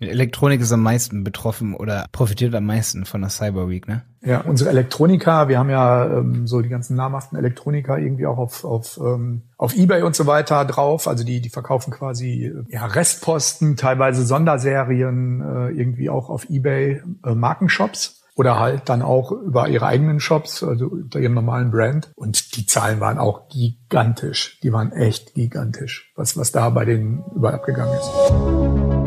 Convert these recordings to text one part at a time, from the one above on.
Elektronik ist am meisten betroffen oder profitiert am meisten von der Cyber Week, ne? Ja, unsere Elektroniker, wir haben ja ähm, so die ganzen namhaften Elektroniker irgendwie auch auf, auf, ähm, auf Ebay und so weiter drauf. Also die, die verkaufen quasi äh, ja, Restposten, teilweise Sonderserien, äh, irgendwie auch auf Ebay äh, Markenshops oder halt dann auch über ihre eigenen Shops, also unter ihrem normalen Brand. Und die Zahlen waren auch gigantisch. Die waren echt gigantisch, was, was da bei denen überall abgegangen ist.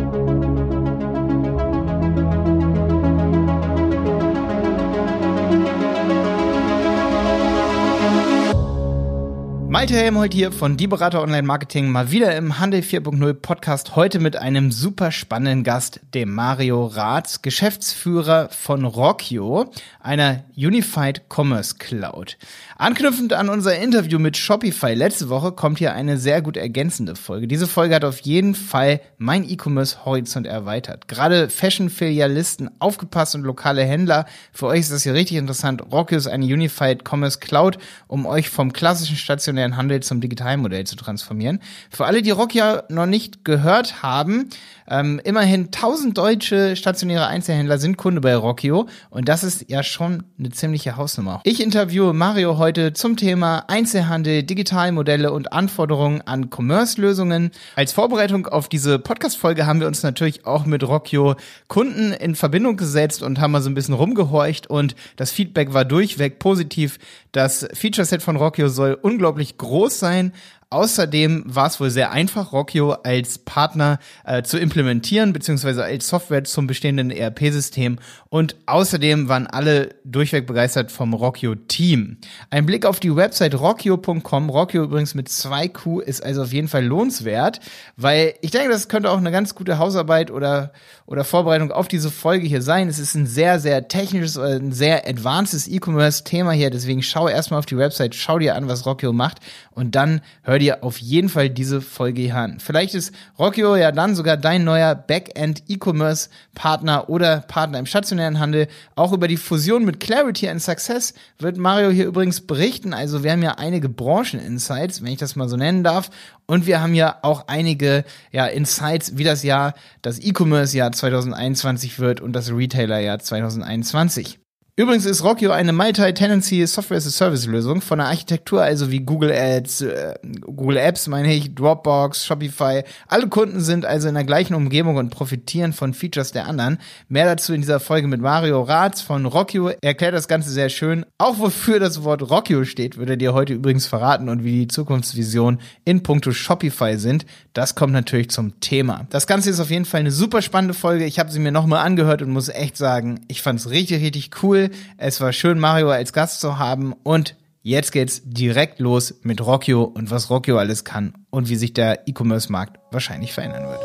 Malte Helmholt hier von Die Berater Online Marketing mal wieder im Handel 4.0 Podcast. Heute mit einem super spannenden Gast, dem Mario Ratz, Geschäftsführer von Rockio, einer Unified Commerce Cloud. Anknüpfend an unser Interview mit Shopify letzte Woche kommt hier eine sehr gut ergänzende Folge. Diese Folge hat auf jeden Fall mein E-Commerce Horizont erweitert. Gerade Fashion-Filialisten, aufgepasst und lokale Händler. Für euch ist das hier richtig interessant. Rockio ist eine Unified Commerce Cloud, um euch vom klassischen stationären Handel zum Digitalmodell zu transformieren. Für alle, die Rock ja noch nicht gehört haben, ähm, immerhin 1000 deutsche stationäre Einzelhändler sind Kunde bei Rockio und das ist ja schon eine ziemliche Hausnummer. Ich interviewe Mario heute zum Thema Einzelhandel, Digitalmodelle und Anforderungen an Commerce-Lösungen. Als Vorbereitung auf diese Podcast-Folge haben wir uns natürlich auch mit Rockio Kunden in Verbindung gesetzt und haben mal so ein bisschen rumgehorcht und das Feedback war durchweg positiv. Das Feature-Set von Rockio soll unglaublich groß sein, Außerdem war es wohl sehr einfach, Rockio als Partner äh, zu implementieren, beziehungsweise als Software zum bestehenden ERP-System. Und außerdem waren alle durchweg begeistert vom Rockio-Team. Ein Blick auf die Website rockio.com, Rockio übrigens mit zwei Q, ist also auf jeden Fall lohnenswert, weil ich denke, das könnte auch eine ganz gute Hausarbeit oder, oder Vorbereitung auf diese Folge hier sein. Es ist ein sehr, sehr technisches, oder ein sehr advancedes E-Commerce-Thema hier, deswegen schau erstmal auf die Website, schau dir an, was Rockio macht und dann hör dir auf jeden Fall diese Folge hier an. Vielleicht ist Rockio ja dann sogar dein neuer Backend E-Commerce Partner oder Partner im stationären Handel. Auch über die Fusion mit Clarity and Success wird Mario hier übrigens berichten. Also wir haben ja einige Brancheninsights, wenn ich das mal so nennen darf. Und wir haben ja auch einige ja, Insights, wie das Jahr, das E-Commerce-Jahr 2021 wird und das Retailer-Jahr 2021. Übrigens ist Rockio eine Multi-Tenancy Software as a Service Lösung von der Architektur, also wie Google Ads, äh, Google Apps, meine ich, Dropbox, Shopify. Alle Kunden sind also in der gleichen Umgebung und profitieren von Features der anderen. Mehr dazu in dieser Folge mit Mario Ratz von Rockio. Er erklärt das Ganze sehr schön. Auch wofür das Wort Rockio steht, würde er dir heute übrigens verraten und wie die Zukunftsvisionen in puncto Shopify sind. Das kommt natürlich zum Thema. Das Ganze ist auf jeden Fall eine super spannende Folge. Ich habe sie mir nochmal angehört und muss echt sagen, ich fand es richtig, richtig cool. Es war schön, Mario als Gast zu haben und jetzt geht's direkt los mit Rockio und was Rockio alles kann und wie sich der E-Commerce-Markt wahrscheinlich verändern wird.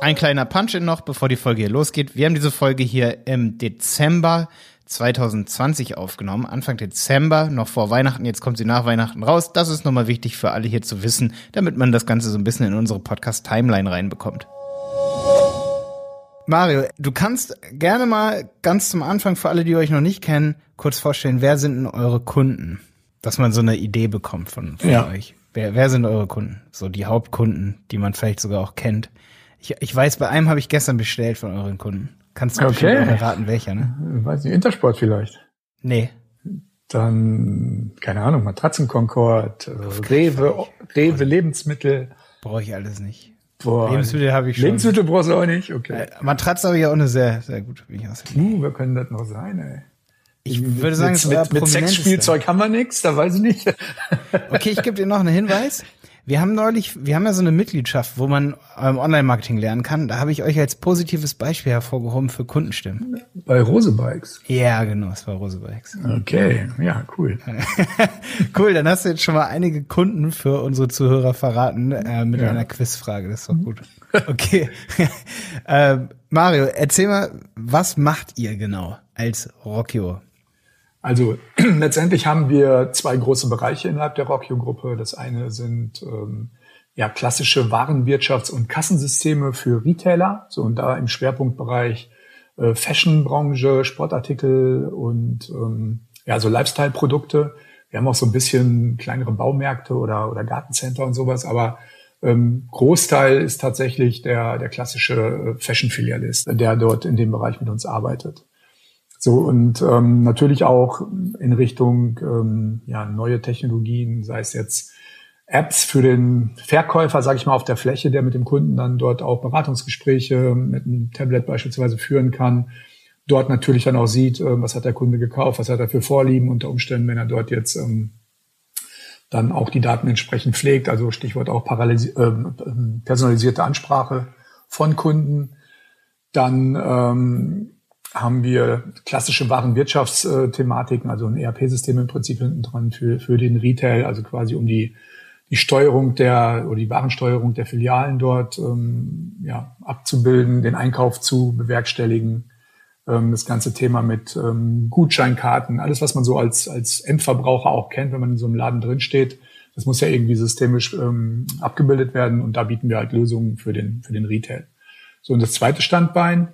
Ein kleiner Punch-In noch, bevor die Folge hier losgeht. Wir haben diese Folge hier im Dezember 2020 aufgenommen, Anfang Dezember, noch vor Weihnachten, jetzt kommt sie nach Weihnachten raus. Das ist nochmal wichtig für alle hier zu wissen, damit man das Ganze so ein bisschen in unsere Podcast-Timeline reinbekommt. Mario, du kannst gerne mal ganz zum Anfang für alle, die euch noch nicht kennen, kurz vorstellen, wer sind denn eure Kunden? Dass man so eine Idee bekommt von, von ja. euch. Wer, wer sind eure Kunden? So die Hauptkunden, die man vielleicht sogar auch kennt. Ich, ich weiß, bei einem habe ich gestern bestellt von euren Kunden. Kannst du okay. erraten, welcher, ne? Weiß nicht, Intersport vielleicht. Nee. Dann, keine Ahnung, Matratzenkonkord, Rewe, Rewe Lebensmittel. Brauche ich alles nicht. Boah, Lebensmittel habe ich schon. Lebensmittel brauchst du auch nicht, okay. Äh, Matratze habe ich auch eine sehr, sehr gute, wie ich Uh, wer können das noch sein, ey? Ich würde sagen, mit, mit, mit Sexspielzeug haben wir nichts, da weiß ich nicht. okay, ich gebe dir noch einen Hinweis. Wir haben neulich, wir haben ja so eine Mitgliedschaft, wo man ähm, Online-Marketing lernen kann. Da habe ich euch als positives Beispiel hervorgehoben für Kundenstimmen. Bei Rose Bikes? Ja, genau, es war Rose Bikes. Okay, ja, cool. cool, dann hast du jetzt schon mal einige Kunden für unsere Zuhörer verraten äh, mit ja. einer Quizfrage. Das ist doch gut. Okay. äh, Mario, erzähl mal, was macht ihr genau als Rockio? Also letztendlich haben wir zwei große Bereiche innerhalb der Rockio-Gruppe. Das eine sind ähm, ja klassische Warenwirtschafts- und Kassensysteme für Retailer, so und da im Schwerpunktbereich äh, Fashion-Branche, Sportartikel und ähm, ja so Lifestyle-Produkte. Wir haben auch so ein bisschen kleinere Baumärkte oder oder Gartencenter und sowas, aber Ähm, Großteil ist tatsächlich der, der klassische äh, Fashion-Filialist, der dort in dem Bereich mit uns arbeitet. So und ähm, natürlich auch in Richtung ähm, ja, neue Technologien, sei es jetzt Apps für den Verkäufer, sage ich mal, auf der Fläche, der mit dem Kunden dann dort auch Beratungsgespräche mit einem Tablet beispielsweise führen kann. Dort natürlich dann auch sieht, äh, was hat der Kunde gekauft, was hat er für Vorlieben unter Umständen, wenn er dort jetzt ähm, dann auch die Daten entsprechend pflegt. Also Stichwort auch ähm, personalisierte Ansprache von Kunden. Dann ähm, haben wir klassische Warenwirtschaftsthematiken, also ein ERP-System im Prinzip hinten dran für, für den Retail, also quasi um die, die Steuerung der oder die Warensteuerung der Filialen dort ähm, ja, abzubilden, den Einkauf zu bewerkstelligen, ähm, das ganze Thema mit ähm, Gutscheinkarten, alles, was man so als, als Endverbraucher auch kennt, wenn man in so einem Laden drinsteht, das muss ja irgendwie systemisch ähm, abgebildet werden und da bieten wir halt Lösungen für den, für den Retail. So, und das zweite Standbein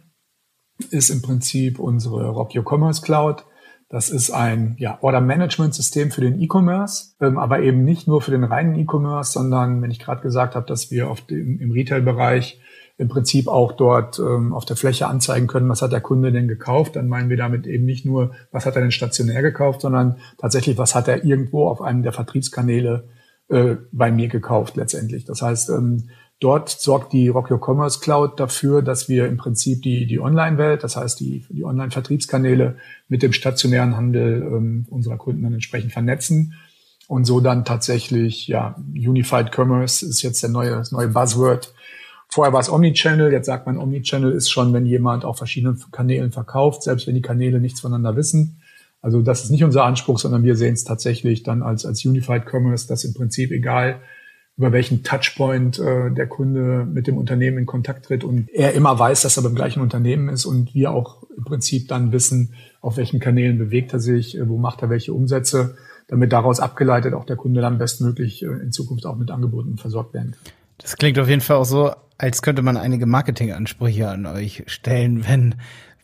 ist im Prinzip unsere Rock Your Commerce Cloud. Das ist ein ja, Order-Management-System für den E-Commerce, ähm, aber eben nicht nur für den reinen E-Commerce, sondern wenn ich gerade gesagt habe, dass wir auf dem, im Retail-Bereich im Prinzip auch dort ähm, auf der Fläche anzeigen können, was hat der Kunde denn gekauft, dann meinen wir damit eben nicht nur, was hat er denn stationär gekauft, sondern tatsächlich, was hat er irgendwo auf einem der Vertriebskanäle äh, bei mir gekauft letztendlich. Das heißt, ähm, Dort sorgt die Rock Your Commerce Cloud dafür, dass wir im Prinzip die, die Online-Welt, das heißt die, die Online-Vertriebskanäle mit dem stationären Handel ähm, unserer Kunden dann entsprechend vernetzen und so dann tatsächlich, ja, Unified Commerce ist jetzt der neue, das neue Buzzword. Vorher war es Omnichannel, jetzt sagt man Omnichannel ist schon, wenn jemand auf verschiedenen Kanälen verkauft, selbst wenn die Kanäle nichts voneinander wissen. Also das ist nicht unser Anspruch, sondern wir sehen es tatsächlich dann als, als Unified Commerce, dass im Prinzip egal, über welchen Touchpoint äh, der Kunde mit dem Unternehmen in Kontakt tritt und er immer weiß, dass er beim gleichen Unternehmen ist und wir auch im Prinzip dann wissen, auf welchen Kanälen bewegt er sich, äh, wo macht er welche Umsätze, damit daraus abgeleitet auch der Kunde dann bestmöglich äh, in Zukunft auch mit Angeboten versorgt werden kann. Das klingt auf jeden Fall auch so, als könnte man einige Marketingansprüche an euch stellen, wenn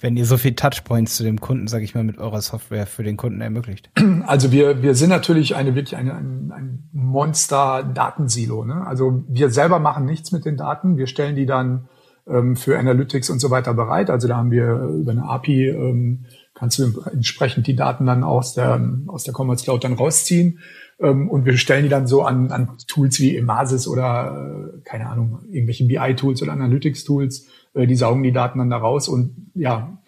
wenn ihr so viel Touchpoints zu dem Kunden, sage ich mal, mit eurer Software für den Kunden ermöglicht? Also wir, wir sind natürlich eine wirklich eine, ein, ein Monster-Datensilo. Ne? Also wir selber machen nichts mit den Daten. Wir stellen die dann ähm, für Analytics und so weiter bereit. Also da haben wir über eine API ähm, kannst du entsprechend die Daten dann aus der aus der Commerce Cloud dann rausziehen ähm, und wir stellen die dann so an, an Tools wie Emasis oder äh, keine Ahnung irgendwelche BI-Tools oder Analytics-Tools äh, die saugen die Daten dann da raus und ja,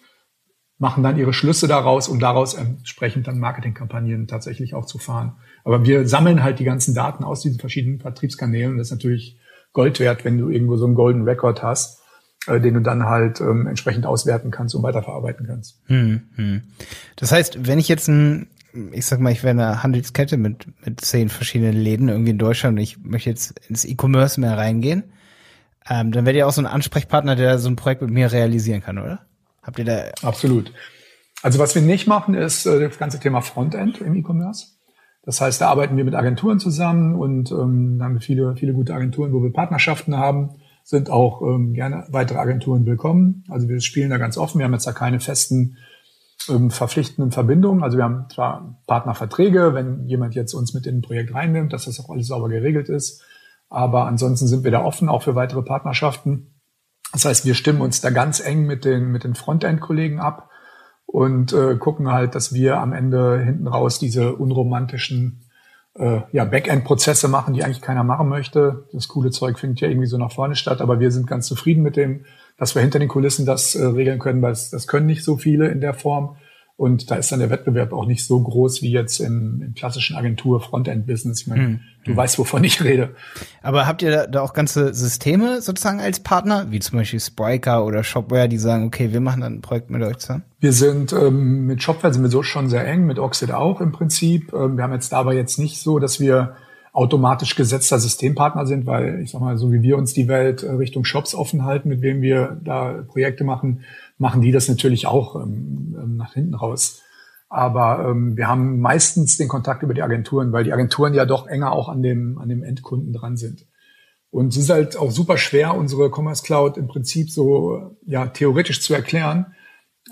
machen dann ihre Schlüsse daraus, um daraus entsprechend dann Marketingkampagnen tatsächlich auch zu fahren. Aber wir sammeln halt die ganzen Daten aus diesen verschiedenen Vertriebskanälen. Das ist natürlich Gold wert, wenn du irgendwo so einen Golden Record hast, äh, den du dann halt ähm, entsprechend auswerten kannst und weiterverarbeiten kannst. Hm, hm. Das heißt, wenn ich jetzt ein, ich sag mal, ich wäre eine Handelskette mit, mit zehn verschiedenen Läden irgendwie in Deutschland und ich möchte jetzt ins E-Commerce mehr reingehen, ähm, dann werdet ihr auch so ein Ansprechpartner, der so ein Projekt mit mir realisieren kann, oder? Habt ihr da? Absolut. Also was wir nicht machen, ist äh, das ganze Thema Frontend im E-Commerce. Das heißt, da arbeiten wir mit Agenturen zusammen und ähm, haben viele, viele gute Agenturen, wo wir Partnerschaften haben, sind auch ähm, gerne weitere Agenturen willkommen. Also wir spielen da ganz offen. Wir haben jetzt da keine festen ähm, verpflichtenden Verbindungen. Also wir haben zwar Partnerverträge, wenn jemand jetzt uns mit in ein Projekt reinnimmt, dass das auch alles sauber geregelt ist. Aber ansonsten sind wir da offen, auch für weitere Partnerschaften. Das heißt, wir stimmen uns da ganz eng mit den, mit den Frontend-Kollegen ab und äh, gucken halt, dass wir am Ende hinten raus diese unromantischen äh, ja, Backend-Prozesse machen, die eigentlich keiner machen möchte. Das coole Zeug findet ja irgendwie so nach vorne statt, aber wir sind ganz zufrieden mit dem, dass wir hinter den Kulissen das äh, regeln können, weil das, das können nicht so viele in der Form. Und da ist dann der Wettbewerb auch nicht so groß wie jetzt im, im klassischen Agentur-Frontend-Business. Ich meine, hm. du hm. weißt, wovon ich rede. Aber habt ihr da, auch ganze Systeme sozusagen als Partner, wie zum Beispiel Spriker oder Shopware, die sagen, okay, wir machen dann ein Projekt mit euch zusammen? Wir sind ähm, mit Shopware sind wir so schon sehr eng, mit Oxid auch im Prinzip. Ähm, wir haben jetzt dabei jetzt nicht so, dass wir automatisch gesetzter Systempartner sind, weil ich sag mal, so wie wir uns die Welt äh, Richtung Shops offen halten, mit wem wir da Projekte machen, machen die das natürlich auch ähm, ähm, nach hinten raus. Aber ähm, wir haben meistens den Kontakt über die Agenturen, weil die Agenturen ja doch enger auch an dem, an dem Endkunden dran sind. Und es ist halt auch super schwer, unsere Commerce Cloud im Prinzip so ja, theoretisch zu erklären.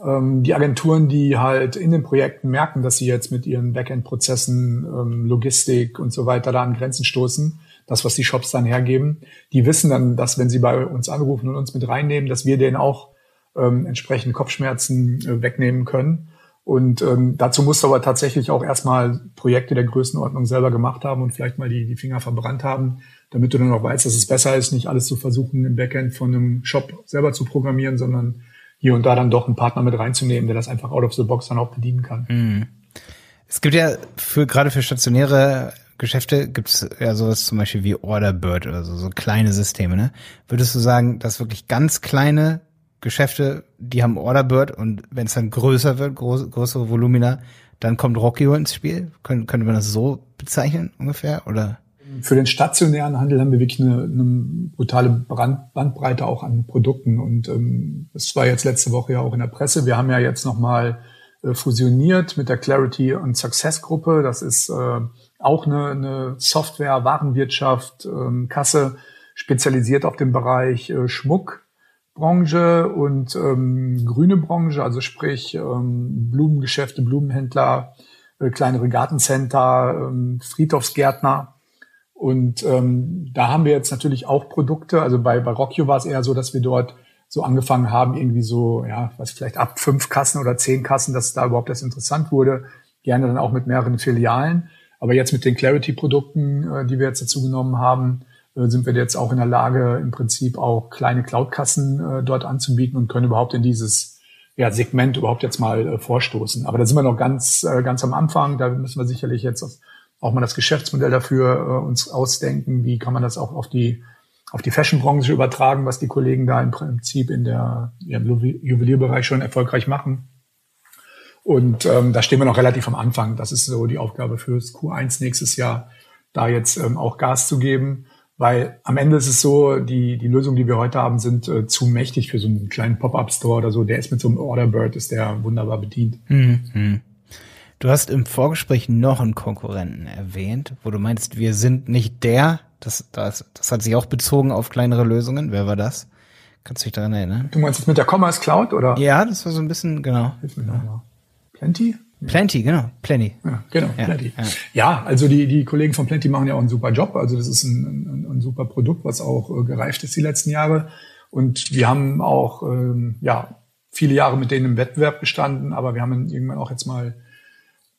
Ähm, die Agenturen, die halt in den Projekten merken, dass sie jetzt mit ihren Backend-Prozessen, ähm, Logistik und so weiter da an Grenzen stoßen, das, was die Shops dann hergeben. Die wissen dann, dass wenn sie bei uns anrufen und uns mit reinnehmen, dass wir denen auch ähm, entsprechend Kopfschmerzen äh, wegnehmen können. Und ähm, dazu musst du aber tatsächlich auch erstmal Projekte der Größenordnung selber gemacht haben und vielleicht mal die, die Finger verbrannt haben, damit du dann auch weißt, dass es besser ist, nicht alles zu versuchen, im Backend von einem Shop selber zu programmieren, sondern hier und da dann doch einen Partner mit reinzunehmen, der das einfach out of the box dann auch bedienen kann. Mhm. Es gibt ja für gerade für stationäre Geschäfte gibt es ja sowas zum Beispiel wie Orderbird oder so, so kleine Systeme, ne? Würdest du sagen, dass wirklich ganz kleine Geschäfte, die haben Orderbird und wenn es dann größer wird, groß, größere Volumina, dann kommt Rockio ins Spiel. Kön könnte man das so bezeichnen ungefähr? Oder? Für den stationären Handel haben wir wirklich eine, eine brutale Brand, Bandbreite auch an Produkten. Und ähm, das war jetzt letzte Woche ja auch in der Presse. Wir haben ja jetzt nochmal äh, fusioniert mit der Clarity und Success Gruppe. Das ist äh, auch eine, eine Software, Warenwirtschaft, ähm, Kasse, spezialisiert auf den Bereich äh, Schmuck Branche und ähm, grüne Branche, also sprich ähm, Blumengeschäfte, Blumenhändler, äh, kleinere Gartencenter, ähm, Friedhofsgärtner. Und ähm, da haben wir jetzt natürlich auch Produkte. Also bei, bei Rockio war es eher so, dass wir dort so angefangen haben, irgendwie so, ja, was vielleicht ab fünf Kassen oder zehn Kassen, dass da überhaupt das interessant wurde. Gerne dann auch mit mehreren Filialen. Aber jetzt mit den Clarity-Produkten, äh, die wir jetzt dazu genommen haben, sind wir jetzt auch in der Lage, im Prinzip auch kleine Cloud-Kassen äh, dort anzubieten und können überhaupt in dieses ja, Segment überhaupt jetzt mal äh, vorstoßen. Aber da sind wir noch ganz, äh, ganz am Anfang. Da müssen wir sicherlich jetzt auch mal das Geschäftsmodell dafür äh, uns ausdenken. Wie kann man das auch auf die auf die Fashion-Branche übertragen, was die Kollegen da im Prinzip in der ja, Juwelierbereich schon erfolgreich machen. Und ähm, da stehen wir noch relativ am Anfang. Das ist so die Aufgabe fürs Q1 nächstes Jahr, da jetzt ähm, auch Gas zu geben. Weil am Ende ist es so, die, die Lösungen, die wir heute haben, sind äh, zu mächtig für so einen kleinen Pop-Up-Store oder so. Der ist mit so einem Orderbird, ist der wunderbar bedient. Mhm. Du hast im Vorgespräch noch einen Konkurrenten erwähnt, wo du meinst, wir sind nicht der. Das, das, das hat sich auch bezogen auf kleinere Lösungen. Wer war das? Kannst du dich daran erinnern? Du meinst jetzt mit der Commerce Cloud, oder? Ja, das war so ein bisschen, genau. Hilf mir ja. Plenty? Plenty, genau, Plenty. Ja, genau, ja, Plenty. Ja. ja, also die, die Kollegen von Plenty machen ja auch einen super Job. Also das ist ein, ein, ein super Produkt, was auch äh, gereift ist die letzten Jahre. Und wir haben auch ähm, ja viele Jahre mit denen im Wettbewerb gestanden, aber wir haben irgendwann auch jetzt mal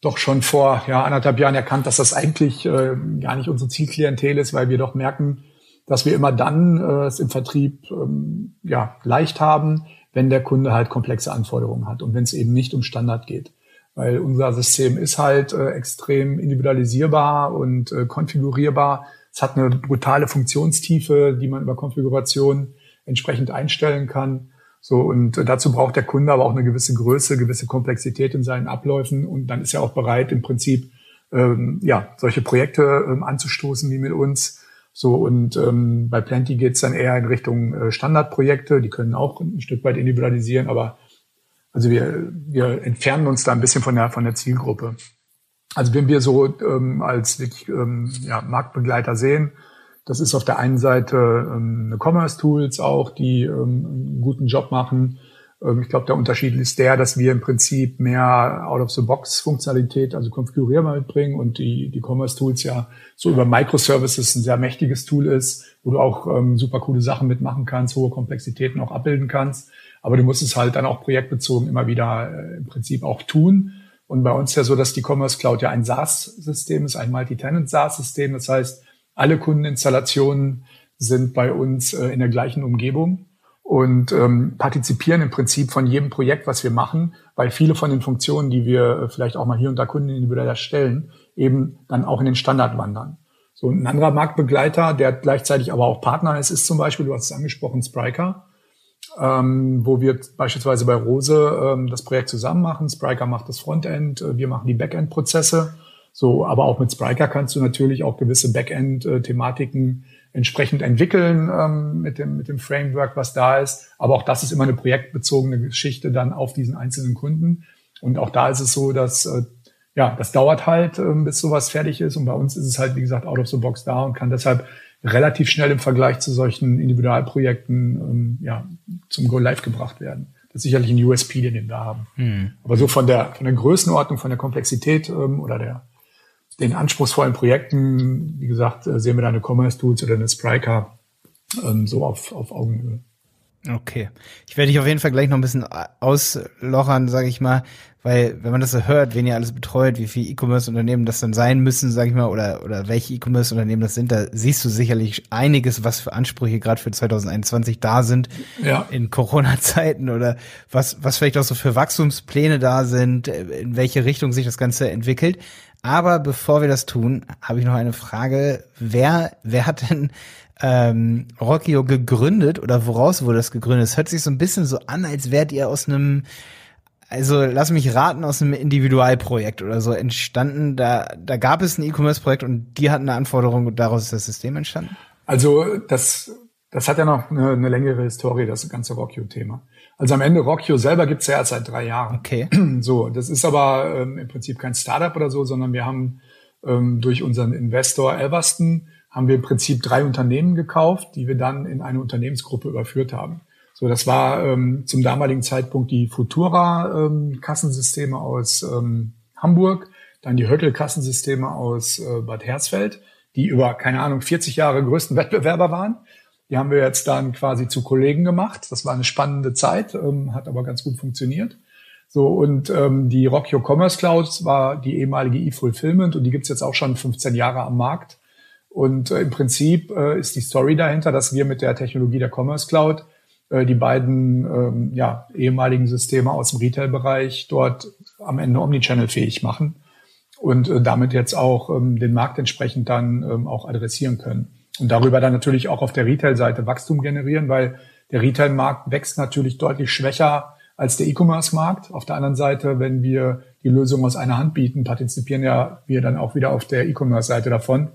doch schon vor ja, anderthalb Jahren erkannt, dass das eigentlich äh, gar nicht unsere Zielklientel ist, weil wir doch merken, dass wir immer dann äh, es im Vertrieb ähm, ja leicht haben, wenn der Kunde halt komplexe Anforderungen hat und wenn es eben nicht um Standard geht weil unser System ist halt äh, extrem individualisierbar und äh, konfigurierbar. Es hat eine brutale Funktionstiefe, die man über Konfiguration entsprechend einstellen kann. So, und äh, dazu braucht der Kunde aber auch eine gewisse Größe, gewisse Komplexität in seinen Abläufen und dann ist er auch bereit, im Prinzip ähm, ja, solche Projekte ähm, anzustoßen wie mit uns. So, und ähm, bei Plenty geht's dann eher in Richtung äh, Standardprojekte, die können auch ein Stück weit individualisieren, aber also wir, wir entfernen uns da ein bisschen von der, von der Zielgruppe. Also wenn wir so ähm, als wirklich ähm, ja, Marktbegleiter sehen, das ist auf der einen Seite ähm, eine Commerce Tools auch, die ähm, einen guten Job machen. Ähm, ich glaube, der Unterschied ist der, dass wir im Prinzip mehr Out-of-the-Box-Funktionalität, also konfigurierbar mitbringen und die, die Commerce Tools ja so über Microservices ein sehr mächtiges Tool ist, wo du auch ähm, super coole Sachen mitmachen kannst, hohe Komplexitäten auch abbilden kannst. Aber du musst es halt dann auch projektbezogen immer wieder äh, im Prinzip auch tun. Und bei uns ja so, dass die Commerce Cloud ja ein SaaS-System ist, ein Multi-Tenant SaaS-System. Das heißt, alle Kundeninstallationen sind bei uns äh, in der gleichen Umgebung und ähm, partizipieren im Prinzip von jedem Projekt, was wir machen, weil viele von den Funktionen, die wir äh, vielleicht auch mal hier und da Kunden individuell erstellen, eben dann auch in den Standard wandern. So ein anderer Marktbegleiter, der gleichzeitig aber auch Partner ist, ist zum Beispiel, du hast es angesprochen, Spriker ähm, wo wir beispielsweise bei Rose ähm, das Projekt zusammen machen. Spriker macht das Frontend, äh, wir machen die Backend-Prozesse. So, aber auch mit Spriker kannst du natürlich auch gewisse Backend-Thematiken entsprechend entwickeln ähm, mit dem mit dem Framework, was da ist. Aber auch das ist immer eine projektbezogene Geschichte dann auf diesen einzelnen Kunden. Und auch da ist es so, dass äh, ja, das dauert halt, ähm, bis sowas fertig ist. Und bei uns ist es halt, wie gesagt, out of the box da und kann deshalb relativ schnell im Vergleich zu solchen Individualprojekten ähm, ja, zum Go Live gebracht werden. Das ist sicherlich ein USP, den wir da haben. Hm. Aber so von der, von der Größenordnung, von der Komplexität ähm, oder der, den anspruchsvollen Projekten, wie gesagt, äh, sehen wir da eine Commerce Tools oder eine Spryker ähm, so auf, auf Augenhöhe. Okay. Ich werde dich auf jeden Fall gleich noch ein bisschen auslochern, sage ich mal, weil wenn man das so hört, wen ihr alles betreut, wie viele E-Commerce-Unternehmen das dann sein müssen, sage ich mal, oder oder welche E-Commerce-Unternehmen das sind, da siehst du sicherlich einiges, was für Ansprüche gerade für 2021 da sind ja. in Corona-Zeiten oder was was vielleicht auch so für Wachstumspläne da sind, in welche Richtung sich das Ganze entwickelt. Aber bevor wir das tun, habe ich noch eine Frage. Wer, wer hat denn ähm, Rockio gegründet oder woraus wurde das gegründet? Es hört sich so ein bisschen so an, als wärt ihr aus einem, also lass mich raten, aus einem Individualprojekt oder so entstanden. Da, da gab es ein E-Commerce-Projekt und die hatten eine Anforderung und daraus ist das System entstanden? Also das, das hat ja noch eine, eine längere Historie, das ganze Rockio-Thema. Also am Ende Rockio selber gibt's ja erst seit drei Jahren. Okay. So, das ist aber ähm, im Prinzip kein Startup oder so, sondern wir haben ähm, durch unseren Investor Everston haben wir im Prinzip drei Unternehmen gekauft, die wir dann in eine Unternehmensgruppe überführt haben. So, das war ähm, zum damaligen Zeitpunkt die Futura ähm, Kassensysteme aus ähm, Hamburg, dann die Höckel Kassensysteme aus äh, Bad Hersfeld, die über keine Ahnung 40 Jahre größten Wettbewerber waren. Die haben wir jetzt dann quasi zu Kollegen gemacht. Das war eine spannende Zeit, ähm, hat aber ganz gut funktioniert. So, und ähm, die Rockio Commerce Cloud war die ehemalige eFulfillment und die gibt's jetzt auch schon 15 Jahre am Markt. Und äh, im Prinzip äh, ist die Story dahinter, dass wir mit der Technologie der Commerce Cloud äh, die beiden ähm, ja, ehemaligen Systeme aus dem Retail-Bereich dort am Ende Omnichannel-fähig machen und äh, damit jetzt auch ähm, den Markt entsprechend dann ähm, auch adressieren können. Und darüber dann natürlich auch auf der Retail-Seite Wachstum generieren, weil der Retail-Markt wächst natürlich deutlich schwächer als der E-Commerce-Markt. Auf der anderen Seite, wenn wir die Lösung aus einer Hand bieten, partizipieren ja wir dann auch wieder auf der E-Commerce-Seite davon.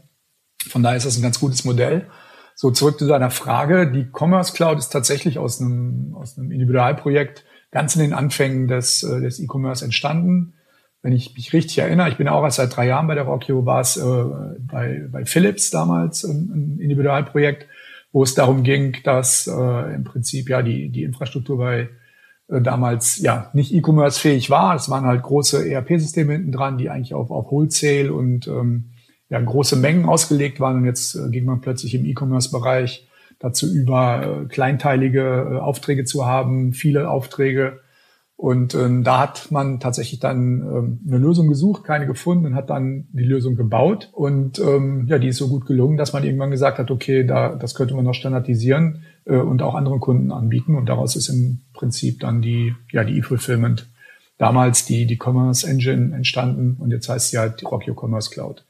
Von daher ist das ein ganz gutes Modell. So zurück zu deiner Frage. Die Commerce Cloud ist tatsächlich aus einem, aus einem Individualprojekt ganz in den Anfängen des, äh, des E-Commerce entstanden. Wenn ich mich richtig erinnere, ich bin auch erst seit drei Jahren bei der Rockio, war es äh, bei, bei Philips damals ein, ein Individualprojekt, wo es darum ging, dass äh, im Prinzip ja die, die Infrastruktur bei äh, damals ja nicht E-Commerce fähig war. Es waren halt große ERP-Systeme hinten dran, die eigentlich auf, auf Wholesale und ähm, ja, große Mengen ausgelegt waren und jetzt äh, ging man plötzlich im E-Commerce-Bereich dazu über, äh, kleinteilige äh, Aufträge zu haben, viele Aufträge. Und ähm, da hat man tatsächlich dann ähm, eine Lösung gesucht, keine gefunden und hat dann die Lösung gebaut. Und ähm, ja, die ist so gut gelungen, dass man irgendwann gesagt hat, okay, da, das könnte man noch standardisieren äh, und auch anderen Kunden anbieten. Und daraus ist im Prinzip dann die, ja, die E-Fulfillment, damals die, die Commerce Engine entstanden und jetzt heißt sie halt die Rockio Commerce Cloud.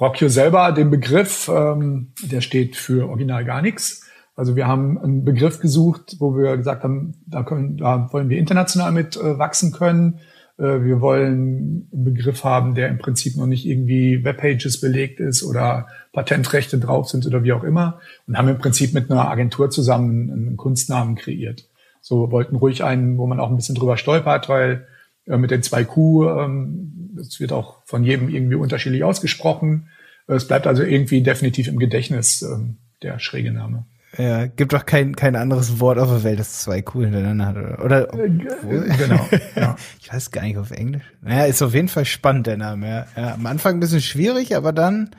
Rockio selber, den Begriff, ähm, der steht für original gar nichts. Also wir haben einen Begriff gesucht, wo wir gesagt haben, da, können, da wollen wir international mit äh, wachsen können. Äh, wir wollen einen Begriff haben, der im Prinzip noch nicht irgendwie Webpages belegt ist oder Patentrechte drauf sind oder wie auch immer. Und haben im Prinzip mit einer Agentur zusammen einen Kunstnamen kreiert. So wollten ruhig einen, wo man auch ein bisschen drüber stolpert, weil äh, mit den zwei Q, ähm, das wird auch von jedem irgendwie unterschiedlich ausgesprochen. Es bleibt also irgendwie definitiv im Gedächtnis ähm, der schräge Name. Ja, gibt doch kein, kein anderes Wort auf der Welt, das zwei cool hintereinander hat, oder? oder äh, genau, ja. Ich weiß gar nicht auf Englisch. Naja, ist auf jeden Fall spannend, der Name, ja. ja. Am Anfang ein bisschen schwierig, aber dann,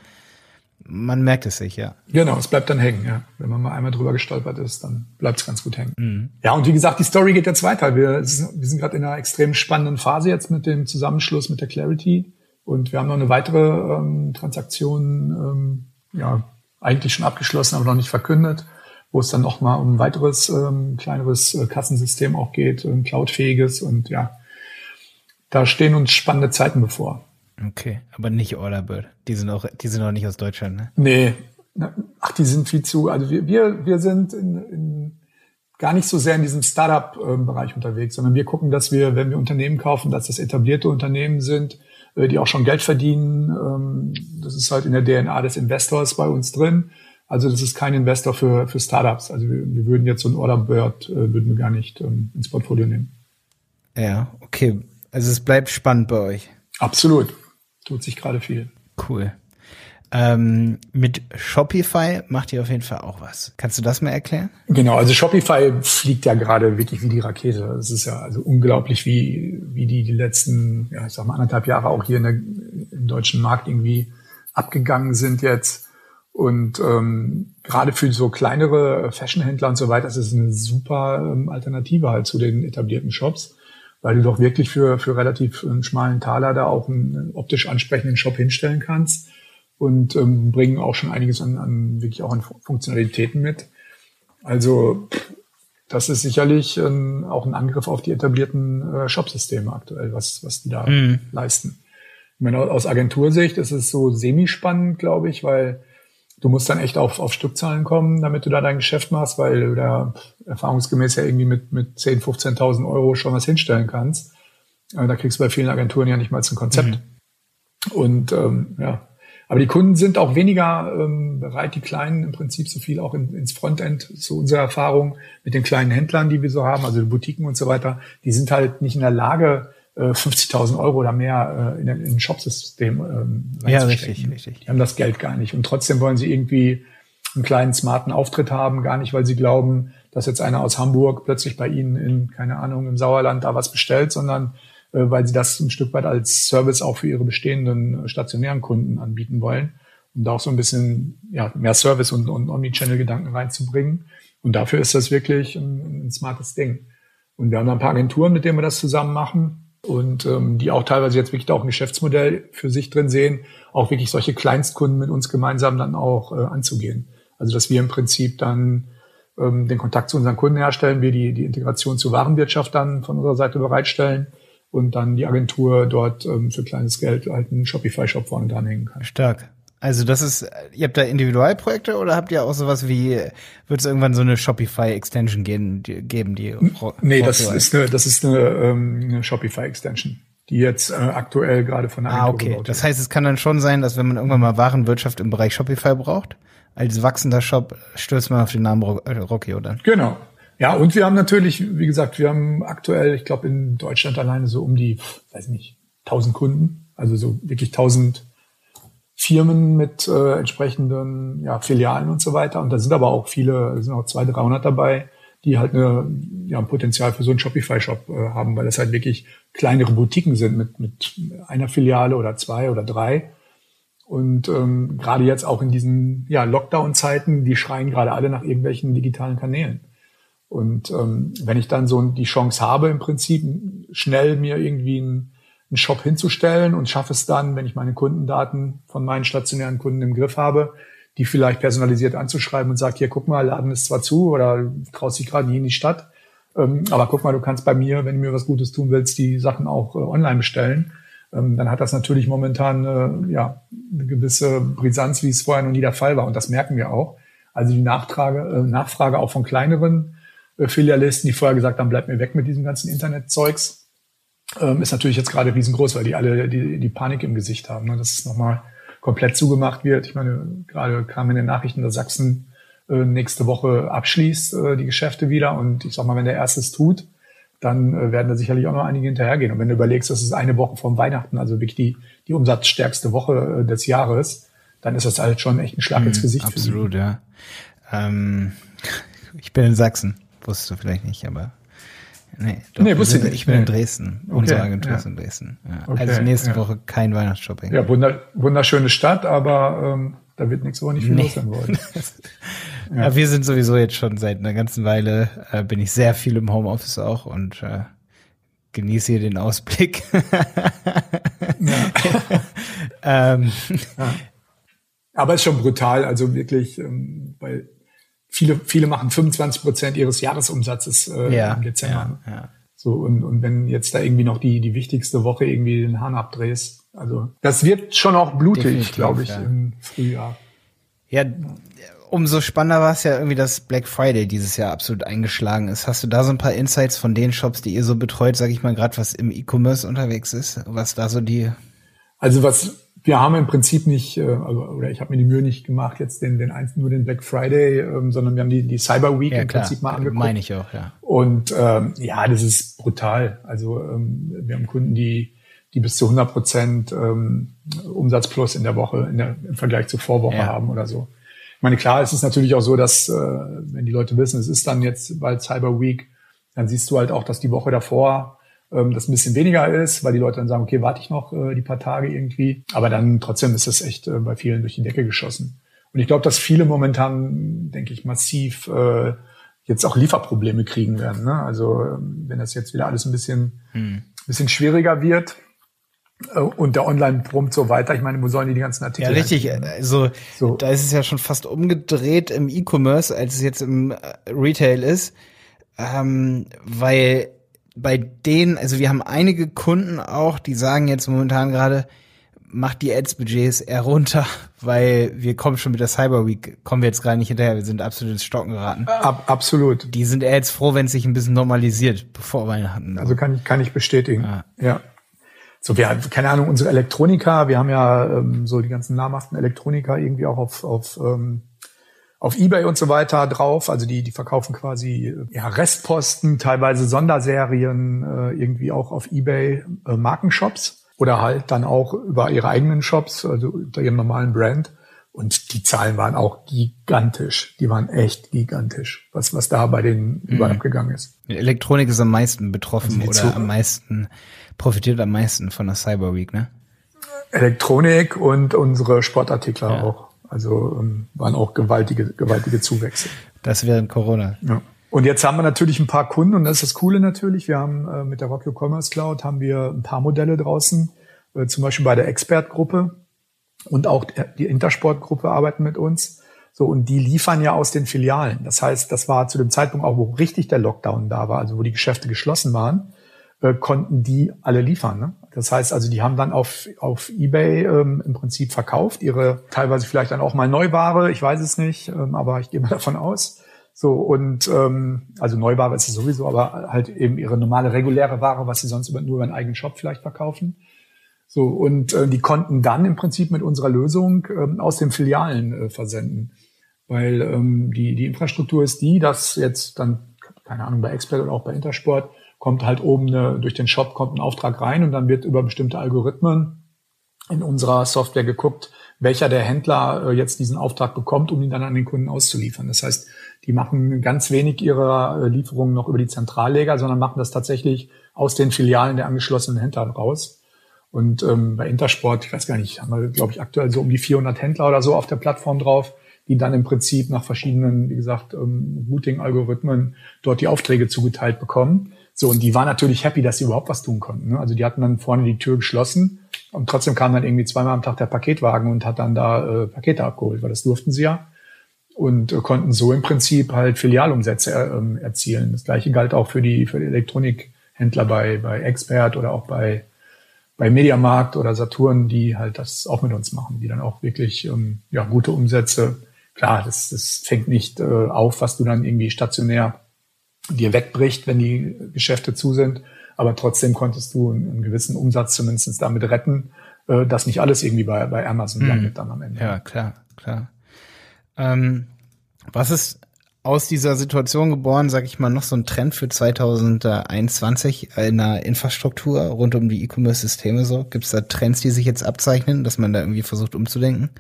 man merkt es sich, ja. Genau, es bleibt dann hängen, ja. Wenn man mal einmal drüber gestolpert ist, dann bleibt es ganz gut hängen. Mhm. Ja, und wie gesagt, die Story geht jetzt weiter. Wir, wir sind gerade in einer extrem spannenden Phase jetzt mit dem Zusammenschluss mit der Clarity. Und wir haben noch eine weitere ähm, Transaktion, ähm, ja, eigentlich schon abgeschlossen, aber noch nicht verkündet, wo es dann noch mal um ein weiteres ähm, kleineres äh, Kassensystem auch geht, ein cloudfähiges und ja, da stehen uns spannende Zeiten bevor. Okay, aber nicht Orderbird. Die sind auch, die sind auch nicht aus Deutschland, ne? Nee. Ach, die sind viel zu, also wir, wir, wir sind in, in gar nicht so sehr in diesem Startup-Bereich unterwegs, sondern wir gucken, dass wir, wenn wir Unternehmen kaufen, dass das etablierte Unternehmen sind, äh, die auch schon Geld verdienen. Ähm, das ist halt in der DNA des Investors bei uns drin. Also das ist kein Investor für, für Startups. Also wir, wir würden jetzt so ein Orderbird, äh, würden wir gar nicht ähm, ins Portfolio nehmen. Ja, okay. Also es bleibt spannend bei euch. Absolut. Tut sich gerade viel. Cool. Ähm, mit Shopify macht ihr auf jeden Fall auch was. Kannst du das mal erklären? Genau, also Shopify fliegt ja gerade wirklich wie die Rakete. Es ist ja also unglaublich, wie, wie die die letzten, ja, ich sag mal, anderthalb Jahre auch hier in der, im deutschen Markt irgendwie abgegangen sind jetzt. Und ähm, gerade für so kleinere Fashionhändler und so weiter ist es eine super ähm, Alternative halt zu den etablierten Shops, weil du doch wirklich für, für relativ einen schmalen Taler da auch einen optisch ansprechenden Shop hinstellen kannst und ähm, bringen auch schon einiges an, an wirklich auch an Funktionalitäten mit. Also das ist sicherlich ähm, auch ein Angriff auf die etablierten äh, Shopsysteme aktuell, was, was die da mhm. leisten. Ich meine, aus Agentursicht ist es so semi-spannend, glaube ich, weil du musst dann echt auf, auf Stückzahlen kommen, damit du da dein Geschäft machst, weil du da erfahrungsgemäß ja irgendwie mit, mit 10.000, 15.000 Euro schon was hinstellen kannst. Aber da kriegst du bei vielen Agenturen ja nicht mal ein Konzept. Mhm. Und ähm, ja, aber die Kunden sind auch weniger ähm, bereit, die Kleinen im Prinzip so viel auch in, ins Frontend, so unsere Erfahrung mit den kleinen Händlern, die wir so haben, also die Boutiquen und so weiter, die sind halt nicht in der Lage, 50.000 Euro oder mehr äh, in, in ein Shopsystem ähm, Ja, richtig, richtig. Die haben das Geld gar nicht. Und trotzdem wollen sie irgendwie einen kleinen smarten Auftritt haben, gar nicht, weil sie glauben, dass jetzt einer aus Hamburg plötzlich bei ihnen in, keine Ahnung, im Sauerland da was bestellt, sondern äh, weil sie das ein Stück weit als Service auch für ihre bestehenden äh, stationären Kunden anbieten wollen, um da auch so ein bisschen ja, mehr Service und, und Omnichannel-Gedanken reinzubringen. Und dafür ist das wirklich ein, ein smartes Ding. Und wir haben da ein paar Agenturen, mit denen wir das zusammen machen und ähm, die auch teilweise jetzt wirklich auch ein Geschäftsmodell für sich drin sehen, auch wirklich solche Kleinstkunden mit uns gemeinsam dann auch äh, anzugehen. Also dass wir im Prinzip dann ähm, den Kontakt zu unseren Kunden herstellen, wir die, die Integration zur Warenwirtschaft dann von unserer Seite bereitstellen und dann die Agentur dort ähm, für kleines Geld halt einen Shopify-Shop vorne dranhängen kann. Stark. Also das ist, ihr habt da Individualprojekte oder habt ihr auch sowas wie, wird es irgendwann so eine Shopify-Extension geben, die, geben, die Nee, das ist eine, das ist eine, ähm, eine Shopify-Extension, die jetzt äh, aktuell gerade von der Ah, okay. Das heißt, es kann dann schon sein, dass wenn man irgendwann mal Warenwirtschaft im Bereich Shopify braucht, als wachsender Shop stößt man auf den Namen äh, Rocky oder? Genau. Ja, und wir haben natürlich, wie gesagt, wir haben aktuell, ich glaube, in Deutschland alleine so um die, weiß nicht, 1000 Kunden, also so wirklich 1000 Firmen mit äh, entsprechenden ja, Filialen und so weiter. Und da sind aber auch viele, sind auch 200, 300 dabei, die halt eine, ja, ein Potenzial für so einen Shopify-Shop äh, haben, weil das halt wirklich kleinere Boutiquen sind mit, mit einer Filiale oder zwei oder drei. Und ähm, gerade jetzt auch in diesen ja, Lockdown-Zeiten, die schreien gerade alle nach irgendwelchen digitalen Kanälen. Und ähm, wenn ich dann so die Chance habe, im Prinzip schnell mir irgendwie ein einen Shop hinzustellen und schaffe es dann, wenn ich meine Kundendaten von meinen stationären Kunden im Griff habe, die vielleicht personalisiert anzuschreiben und sagt, hier, guck mal, Laden ist zwar zu oder traust dich gerade nie in die Stadt, ähm, aber guck mal, du kannst bei mir, wenn du mir was Gutes tun willst, die Sachen auch äh, online bestellen. Ähm, dann hat das natürlich momentan äh, ja eine gewisse Brisanz, wie es vorher noch nie der Fall war. Und das merken wir auch. Also die Nachfrage, äh, Nachfrage auch von kleineren äh, Filialisten, die vorher gesagt haben, bleib mir weg mit diesem ganzen Internetzeugs ähm, ist natürlich jetzt gerade riesengroß, weil die alle die, die Panik im Gesicht haben, ne, dass es nochmal komplett zugemacht wird. Ich meine, gerade kam in den Nachrichten, dass Sachsen äh, nächste Woche abschließt äh, die Geschäfte wieder. Und ich sag mal, wenn der erstes tut, dann äh, werden da sicherlich auch noch einige hinterhergehen. Und wenn du überlegst, das ist eine Woche vom Weihnachten, also wirklich die, die umsatzstärkste Woche äh, des Jahres, dann ist das halt schon echt ein Schlag ins mhm, Gesicht. Absolut, ja. Ähm, ich bin in Sachsen, wusstest du vielleicht nicht, aber Nee, doch, nee wusste ich Ich bin nee. in Dresden. Okay, Unsere Agentur ja. ist in Dresden. Ja. Okay, also nächste ja. Woche kein Weihnachtsshopping. Ja, wunderschöne Stadt, aber ähm, da wird nächste Woche nicht viel nee. los sein wollen. ja. wir sind sowieso jetzt schon seit einer ganzen Weile, äh, bin ich sehr viel im Homeoffice auch und äh, genieße hier den Ausblick. ähm. Aber ist schon brutal, also wirklich, ähm, weil viele, viele machen 25 Prozent ihres Jahresumsatzes äh, ja, im Dezember. Ja, ja. So, und, und wenn jetzt da irgendwie noch die, die wichtigste Woche irgendwie den Hahn abdrehst, also das wird schon auch blutig, glaube ich, ja. im Frühjahr. Ja, umso spannender war es ja irgendwie, dass Black Friday dieses Jahr absolut eingeschlagen ist. Hast du da so ein paar Insights von den Shops, die ihr so betreut, sag ich mal, gerade was im E-Commerce unterwegs ist, was da so die also was wir haben im Prinzip nicht, äh, also, oder ich habe mir die Mühe nicht gemacht, jetzt den, den nur den Black Friday, ähm, sondern wir haben die, die Cyber Week ja, im klar. Prinzip mal angeguckt. Meine ich auch, ja. Und ähm, ja, das ist brutal. Also ähm, wir haben Kunden, die die bis zu 100 Prozent ähm, Umsatz plus in der Woche in der, im Vergleich zur Vorwoche ja. haben oder so. Ich meine, klar, es ist natürlich auch so, dass äh, wenn die Leute wissen, es ist dann jetzt bald Cyber Week, dann siehst du halt auch, dass die Woche davor ähm, das ein bisschen weniger ist, weil die Leute dann sagen, okay, warte ich noch äh, die paar Tage irgendwie. Aber dann trotzdem ist das echt äh, bei vielen durch die Decke geschossen. Und ich glaube, dass viele momentan, denke ich, massiv äh, jetzt auch Lieferprobleme kriegen werden. Ne? Also ähm, wenn das jetzt wieder alles ein bisschen, hm. bisschen schwieriger wird, äh, und der Online brummt so weiter. Ich meine, wo sollen die die ganzen Artikel? Ja, richtig. Also so. da ist es ja schon fast umgedreht im E-Commerce, als es jetzt im äh, Retail ist, ähm, weil bei denen, also wir haben einige Kunden auch, die sagen jetzt momentan gerade, macht die Ads-Budgets eher runter, weil wir kommen schon mit der Cyber Week, kommen wir jetzt gerade nicht hinterher, wir sind absolut ins Stocken geraten. Ab, absolut. Die sind eher jetzt froh, wenn es sich ein bisschen normalisiert, bevor Weihnachten. Also kann ich, kann ich bestätigen. Ja. ja. So, wir, keine Ahnung, unsere Elektroniker, wir haben ja ähm, so die ganzen namhaften Elektroniker irgendwie auch auf, auf, ähm, auf Ebay und so weiter drauf. Also die, die verkaufen quasi äh, ja, Restposten, teilweise Sonderserien, äh, irgendwie auch auf Ebay äh, Markenshops oder halt dann auch über ihre eigenen Shops, also unter ihrem normalen Brand. Und die Zahlen waren auch gigantisch. Die waren echt gigantisch, was, was da bei denen mhm. überall abgegangen ist. Elektronik ist am meisten betroffen also oder am meisten profitiert am meisten von der Cyber Week, ne? Elektronik und unsere Sportartikler ja. auch. Also ähm, waren auch gewaltige, gewaltige Zuwächse. Das während Corona. Ja. Und jetzt haben wir natürlich ein paar Kunden und das ist das Coole natürlich. Wir haben äh, mit der Rockio Commerce Cloud haben wir ein paar Modelle draußen, äh, zum Beispiel bei der Expert-Gruppe und auch die Intersport-Gruppe arbeiten mit uns. So, und die liefern ja aus den Filialen. Das heißt, das war zu dem Zeitpunkt auch, wo richtig der Lockdown da war, also wo die Geschäfte geschlossen waren äh, konnten die alle liefern. Ne? Das heißt also, die haben dann auf, auf Ebay ähm, im Prinzip verkauft, ihre teilweise vielleicht dann auch mal Neuware, ich weiß es nicht, ähm, aber ich gehe mal davon aus. So, und ähm, also Neuware ist es sowieso, aber halt eben ihre normale, reguläre Ware, was sie sonst über, nur über einen eigenen Shop vielleicht verkaufen. So, und äh, die konnten dann im Prinzip mit unserer Lösung ähm, aus den Filialen äh, versenden. Weil ähm, die, die Infrastruktur ist die, dass jetzt dann, keine Ahnung, bei Expert oder auch bei Intersport kommt halt oben eine, durch den Shop kommt ein Auftrag rein und dann wird über bestimmte Algorithmen in unserer Software geguckt, welcher der Händler äh, jetzt diesen Auftrag bekommt, um ihn dann an den Kunden auszuliefern. Das heißt, die machen ganz wenig ihrer äh, Lieferungen noch über die Zentralleger, sondern machen das tatsächlich aus den Filialen der angeschlossenen Händler raus. Und ähm, bei Intersport, ich weiß gar nicht, haben wir, glaube ich, aktuell so um die 400 Händler oder so auf der Plattform drauf, die dann im Prinzip nach verschiedenen, wie gesagt, ähm, Routing-Algorithmen dort die Aufträge zugeteilt bekommen. So, und die waren natürlich happy, dass sie überhaupt was tun konnten. Ne? Also die hatten dann vorne die Tür geschlossen und trotzdem kam dann irgendwie zweimal am Tag der Paketwagen und hat dann da äh, Pakete abgeholt, weil das durften sie ja. Und äh, konnten so im Prinzip halt Filialumsätze äh, erzielen. Das gleiche galt auch für die, für die Elektronikhändler bei, bei Expert oder auch bei, bei Mediamarkt oder Saturn, die halt das auch mit uns machen, die dann auch wirklich ähm, ja, gute Umsätze. Klar, das, das fängt nicht äh, auf, was du dann irgendwie stationär dir wegbricht, wenn die Geschäfte zu sind. Aber trotzdem konntest du einen, gewissen Umsatz zumindest damit retten, äh, dass nicht alles irgendwie bei, bei Amazon hm. landet dann am Ende. Ja, klar, klar. Ähm, was ist aus dieser Situation geboren, sag ich mal, noch so ein Trend für 2021 in der Infrastruktur rund um die E-Commerce-Systeme so? Gibt es da Trends, die sich jetzt abzeichnen, dass man da irgendwie versucht umzudenken?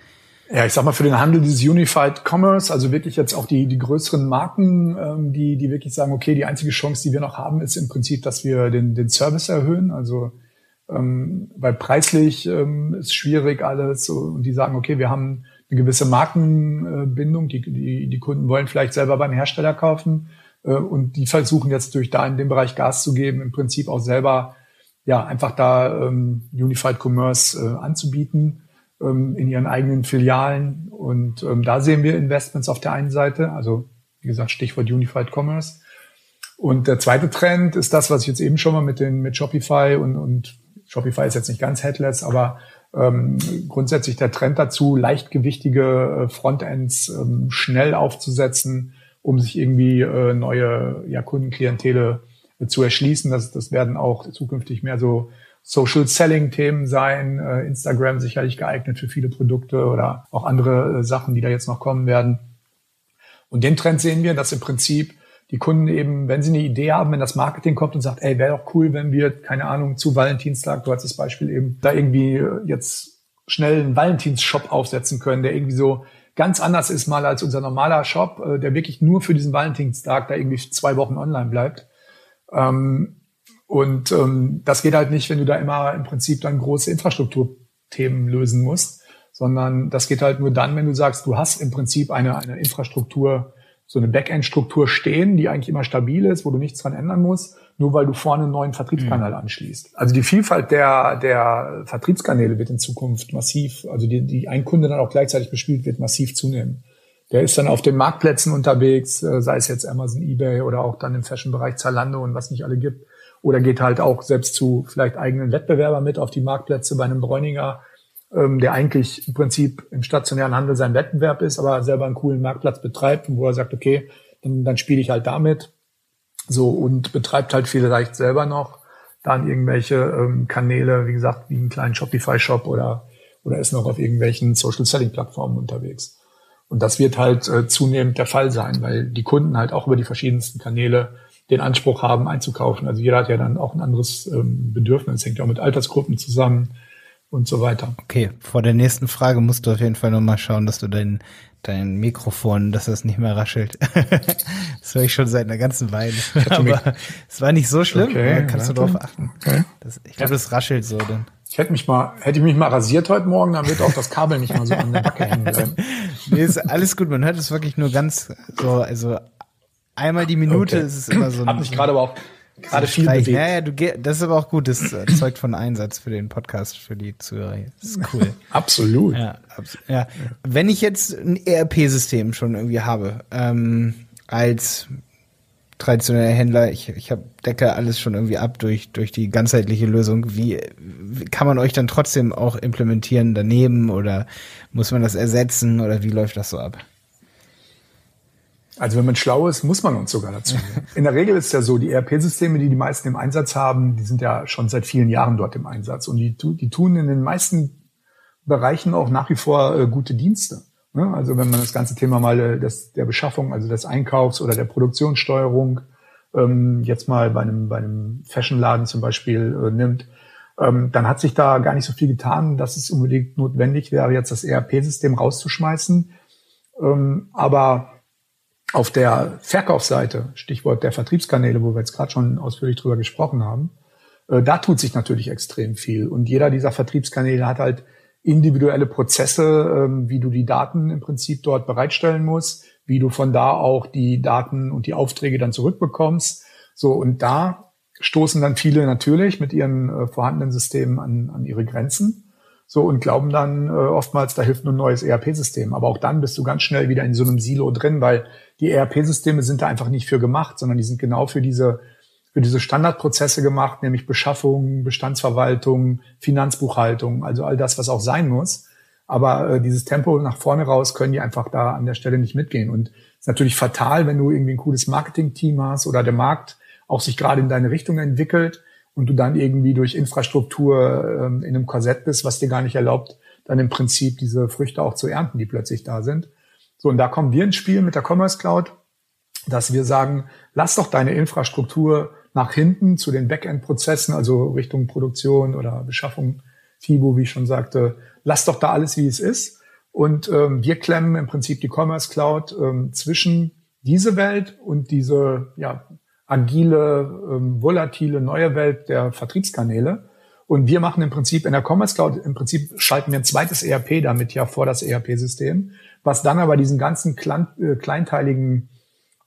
Ja, ich sag mal für den Handel dieses Unified Commerce, also wirklich jetzt auch die, die größeren Marken, ähm, die, die wirklich sagen, okay, die einzige Chance, die wir noch haben, ist im Prinzip, dass wir den, den Service erhöhen. Also ähm, weil preislich ähm, ist schwierig alles. Und die sagen, okay, wir haben eine gewisse Markenbindung, die, die, die Kunden wollen vielleicht selber beim Hersteller kaufen äh, und die versuchen jetzt durch da in dem Bereich Gas zu geben, im Prinzip auch selber ja einfach da ähm, Unified Commerce äh, anzubieten in ihren eigenen Filialen. Und ähm, da sehen wir Investments auf der einen Seite, also wie gesagt, Stichwort Unified Commerce. Und der zweite Trend ist das, was ich jetzt eben schon mal mit den mit Shopify und, und Shopify ist jetzt nicht ganz headless, aber ähm, grundsätzlich der Trend dazu, leichtgewichtige äh, Frontends ähm, schnell aufzusetzen, um sich irgendwie äh, neue ja, Kundenklientele äh, zu erschließen. Das, das werden auch zukünftig mehr so Social Selling Themen sein, äh, Instagram sicherlich geeignet für viele Produkte oder auch andere äh, Sachen, die da jetzt noch kommen werden. Und den Trend sehen wir, dass im Prinzip die Kunden eben, wenn sie eine Idee haben, wenn das Marketing kommt und sagt, ey, wäre doch cool, wenn wir, keine Ahnung, zu Valentinstag, du hast das Beispiel eben, da irgendwie äh, jetzt schnell einen Valentins-Shop aufsetzen können, der irgendwie so ganz anders ist mal als unser normaler Shop, der wirklich nur für diesen Valentinstag da irgendwie zwei Wochen online bleibt. Ähm, und ähm, das geht halt nicht, wenn du da immer im Prinzip dann große Infrastrukturthemen lösen musst, sondern das geht halt nur dann, wenn du sagst, du hast im Prinzip eine, eine Infrastruktur, so eine Backend-Struktur stehen, die eigentlich immer stabil ist, wo du nichts dran ändern musst, nur weil du vorne einen neuen Vertriebskanal mhm. anschließt. Also die Vielfalt der, der Vertriebskanäle wird in Zukunft massiv, also die, die ein Kunde dann auch gleichzeitig bespielt, wird massiv zunehmen. Der ist dann auf den Marktplätzen unterwegs, äh, sei es jetzt Amazon, eBay oder auch dann im Fashion-Bereich Zalando und was nicht alle gibt. Oder geht halt auch selbst zu vielleicht eigenen Wettbewerbern mit auf die Marktplätze bei einem Bräuninger, ähm, der eigentlich im Prinzip im stationären Handel sein Wettbewerb ist, aber selber einen coolen Marktplatz betreibt und wo er sagt, okay, dann, dann spiele ich halt damit. So und betreibt halt vielleicht selber noch dann irgendwelche ähm, Kanäle, wie gesagt, wie einen kleinen Shopify-Shop oder, oder ist noch auf irgendwelchen Social-Selling-Plattformen unterwegs. Und das wird halt äh, zunehmend der Fall sein, weil die Kunden halt auch über die verschiedensten Kanäle den Anspruch haben, einzukaufen. Also jeder hat ja dann auch ein anderes ähm, Bedürfnis, hängt ja auch mit Altersgruppen zusammen und so weiter. Okay, vor der nächsten Frage musst du auf jeden Fall nochmal schauen, dass du dein, dein Mikrofon, dass das nicht mehr raschelt. das höre ich schon seit einer ganzen Weile. Aber es war nicht so schlimm. Okay, kannst warte. du darauf achten. Okay. Das, ich glaube, das raschelt so dann. Ich hätte mich mal, hätte ich mich mal rasiert heute Morgen, dann wird auch das Kabel nicht mal so an der Backe hängen bleiben. nee, ist alles gut. Man hört es wirklich nur ganz so, also einmal die Minute okay. ist es immer so. Hab mich gerade aber auch gerade viel bewegt. Ja, ja, du, das ist aber auch gut. Das äh, zeugt von Einsatz für den Podcast, für die Zuhörer. Das ist cool. Absolut. Ja, abs ja. Wenn ich jetzt ein ERP-System schon irgendwie habe, ähm, als traditioneller Händler, ich, ich hab, decke alles schon irgendwie ab durch, durch die ganzheitliche Lösung. Wie, wie kann man euch dann trotzdem auch implementieren daneben oder muss man das ersetzen oder wie läuft das so ab? Also wenn man schlau ist, muss man uns sogar dazu. In der Regel ist es ja so, die ERP-Systeme, die die meisten im Einsatz haben, die sind ja schon seit vielen Jahren dort im Einsatz und die, die tun in den meisten Bereichen auch nach wie vor äh, gute Dienste. Ne? Also wenn man das ganze Thema mal äh, das, der Beschaffung, also des Einkaufs oder der Produktionssteuerung ähm, jetzt mal bei einem, bei einem Fashionladen zum Beispiel äh, nimmt, ähm, dann hat sich da gar nicht so viel getan, dass es unbedingt notwendig wäre, jetzt das ERP-System rauszuschmeißen. Ähm, aber auf der Verkaufsseite, Stichwort der Vertriebskanäle, wo wir jetzt gerade schon ausführlich drüber gesprochen haben, äh, da tut sich natürlich extrem viel. Und jeder dieser Vertriebskanäle hat halt individuelle Prozesse, ähm, wie du die Daten im Prinzip dort bereitstellen musst, wie du von da auch die Daten und die Aufträge dann zurückbekommst. So, und da stoßen dann viele natürlich mit ihren äh, vorhandenen Systemen an, an ihre Grenzen. So und glauben dann äh, oftmals, da hilft nur ein neues ERP-System. Aber auch dann bist du ganz schnell wieder in so einem Silo drin, weil die ERP-Systeme sind da einfach nicht für gemacht, sondern die sind genau für diese für diese Standardprozesse gemacht, nämlich Beschaffung, Bestandsverwaltung, Finanzbuchhaltung, also all das, was auch sein muss. Aber äh, dieses Tempo nach vorne raus können die einfach da an der Stelle nicht mitgehen. Und ist natürlich fatal, wenn du irgendwie ein cooles Marketing-Team hast oder der Markt auch sich gerade in deine Richtung entwickelt und du dann irgendwie durch Infrastruktur ähm, in einem Korsett bist, was dir gar nicht erlaubt, dann im Prinzip diese Früchte auch zu ernten, die plötzlich da sind. So, und da kommen wir ins Spiel mit der Commerce Cloud, dass wir sagen, lass doch deine Infrastruktur nach hinten zu den Backend-Prozessen, also Richtung Produktion oder Beschaffung, FIBO, wie ich schon sagte, lass doch da alles, wie es ist. Und ähm, wir klemmen im Prinzip die Commerce Cloud ähm, zwischen diese Welt und diese ja, agile, ähm, volatile neue Welt der Vertriebskanäle. Und wir machen im Prinzip in der Commerce Cloud, im Prinzip schalten wir ein zweites ERP damit ja vor das ERP-System, was dann aber diesen ganzen äh, kleinteiligen,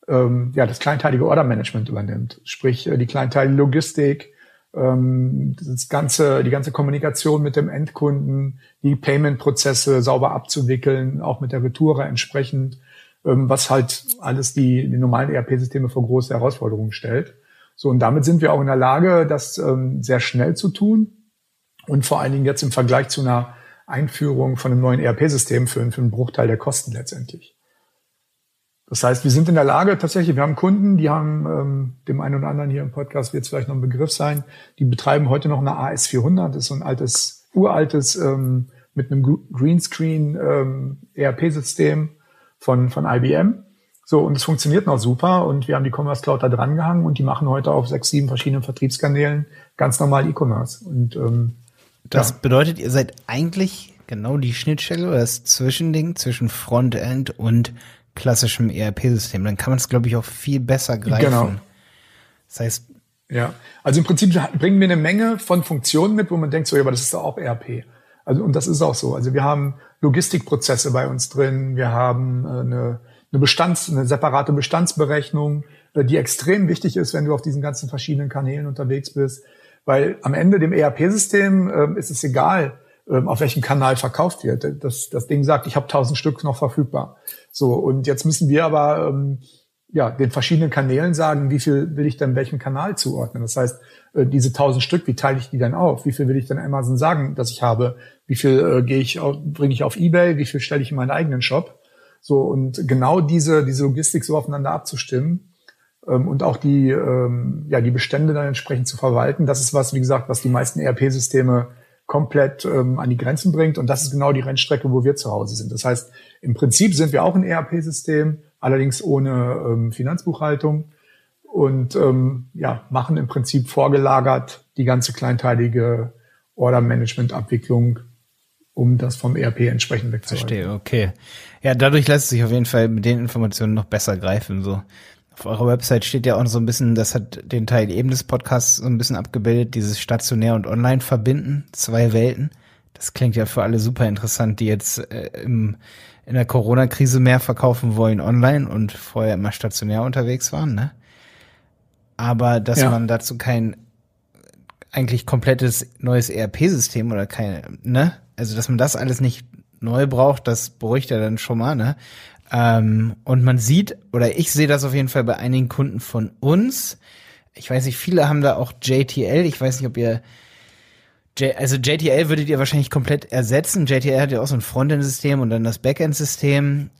ähm, ja, das kleinteilige Order-Management übernimmt. Sprich, äh, die kleinteilige Logistik, ähm, das ganze, die ganze Kommunikation mit dem Endkunden, die Payment-Prozesse sauber abzuwickeln, auch mit der Retour entsprechend was halt alles die, die normalen ERP-Systeme vor große Herausforderungen stellt. So, und damit sind wir auch in der Lage, das ähm, sehr schnell zu tun und vor allen Dingen jetzt im Vergleich zu einer Einführung von einem neuen ERP-System für, für einen Bruchteil der Kosten letztendlich. Das heißt, wir sind in der Lage tatsächlich, wir haben Kunden, die haben, ähm, dem einen oder anderen hier im Podcast wird es vielleicht noch ein Begriff sein, die betreiben heute noch eine AS400, das ist so ein altes, uraltes, ähm, mit einem Greenscreen ähm, ERP-System, von, von IBM. So, und es funktioniert noch super und wir haben die Commerce Cloud da dran gehangen und die machen heute auf sechs, sieben verschiedenen Vertriebskanälen ganz normal E-Commerce. Und ähm, das ja. bedeutet, ihr seid eigentlich genau die Schnittstelle oder das Zwischending zwischen Frontend und klassischem ERP-System. Dann kann man es, glaube ich, auch viel besser greifen. Genau. Das heißt. Ja, also im Prinzip bringen wir eine Menge von Funktionen mit, wo man denkt, so, ja, aber das ist doch auch ERP. Also, und das ist auch so. Also wir haben Logistikprozesse bei uns drin, wir haben äh, eine eine Bestands, eine separate Bestandsberechnung, äh, die extrem wichtig ist, wenn du auf diesen ganzen verschiedenen Kanälen unterwegs bist. Weil am Ende dem ERP-System äh, ist es egal, äh, auf welchem Kanal verkauft wird. Das, das Ding sagt, ich habe tausend Stück noch verfügbar. So, und jetzt müssen wir aber ähm, ja, den verschiedenen Kanälen sagen, wie viel will ich denn welchem Kanal zuordnen. Das heißt, äh, diese tausend Stück, wie teile ich die denn auf? Wie viel will ich denn Amazon sagen, dass ich habe? Wie viel äh, gehe ich, bringe ich auf Ebay? Wie viel stelle ich in meinen eigenen Shop? So, und genau diese, diese Logistik so aufeinander abzustimmen ähm, und auch die, ähm, ja, die Bestände dann entsprechend zu verwalten, das ist was, wie gesagt, was die meisten ERP-Systeme komplett ähm, an die Grenzen bringt. Und das ist genau die Rennstrecke, wo wir zu Hause sind. Das heißt, im Prinzip sind wir auch ein ERP-System, allerdings ohne ähm, Finanzbuchhaltung und ähm, ja, machen im Prinzip vorgelagert die ganze kleinteilige Order-Management-Abwicklung um das vom ERP entsprechend wegzuhalten. Verstehe, okay. Ja, dadurch lässt sich auf jeden Fall mit den Informationen noch besser greifen. So auf eurer Website steht ja auch so ein bisschen, das hat den Teil eben des Podcasts so ein bisschen abgebildet, dieses stationär und online verbinden, zwei Welten. Das klingt ja für alle super interessant, die jetzt äh, im, in der Corona-Krise mehr verkaufen wollen online und vorher immer stationär unterwegs waren, ne? Aber dass ja. man dazu kein eigentlich komplettes neues ERP-System oder kein, ne? Also, dass man das alles nicht neu braucht, das beruhigt ja dann schon mal, ne? Ähm, und man sieht, oder ich sehe das auf jeden Fall bei einigen Kunden von uns. Ich weiß nicht, viele haben da auch JTL. Ich weiß nicht, ob ihr J also JTL würdet ihr wahrscheinlich komplett ersetzen. JTL hat ja auch so ein Frontend-System und dann das Backend-System.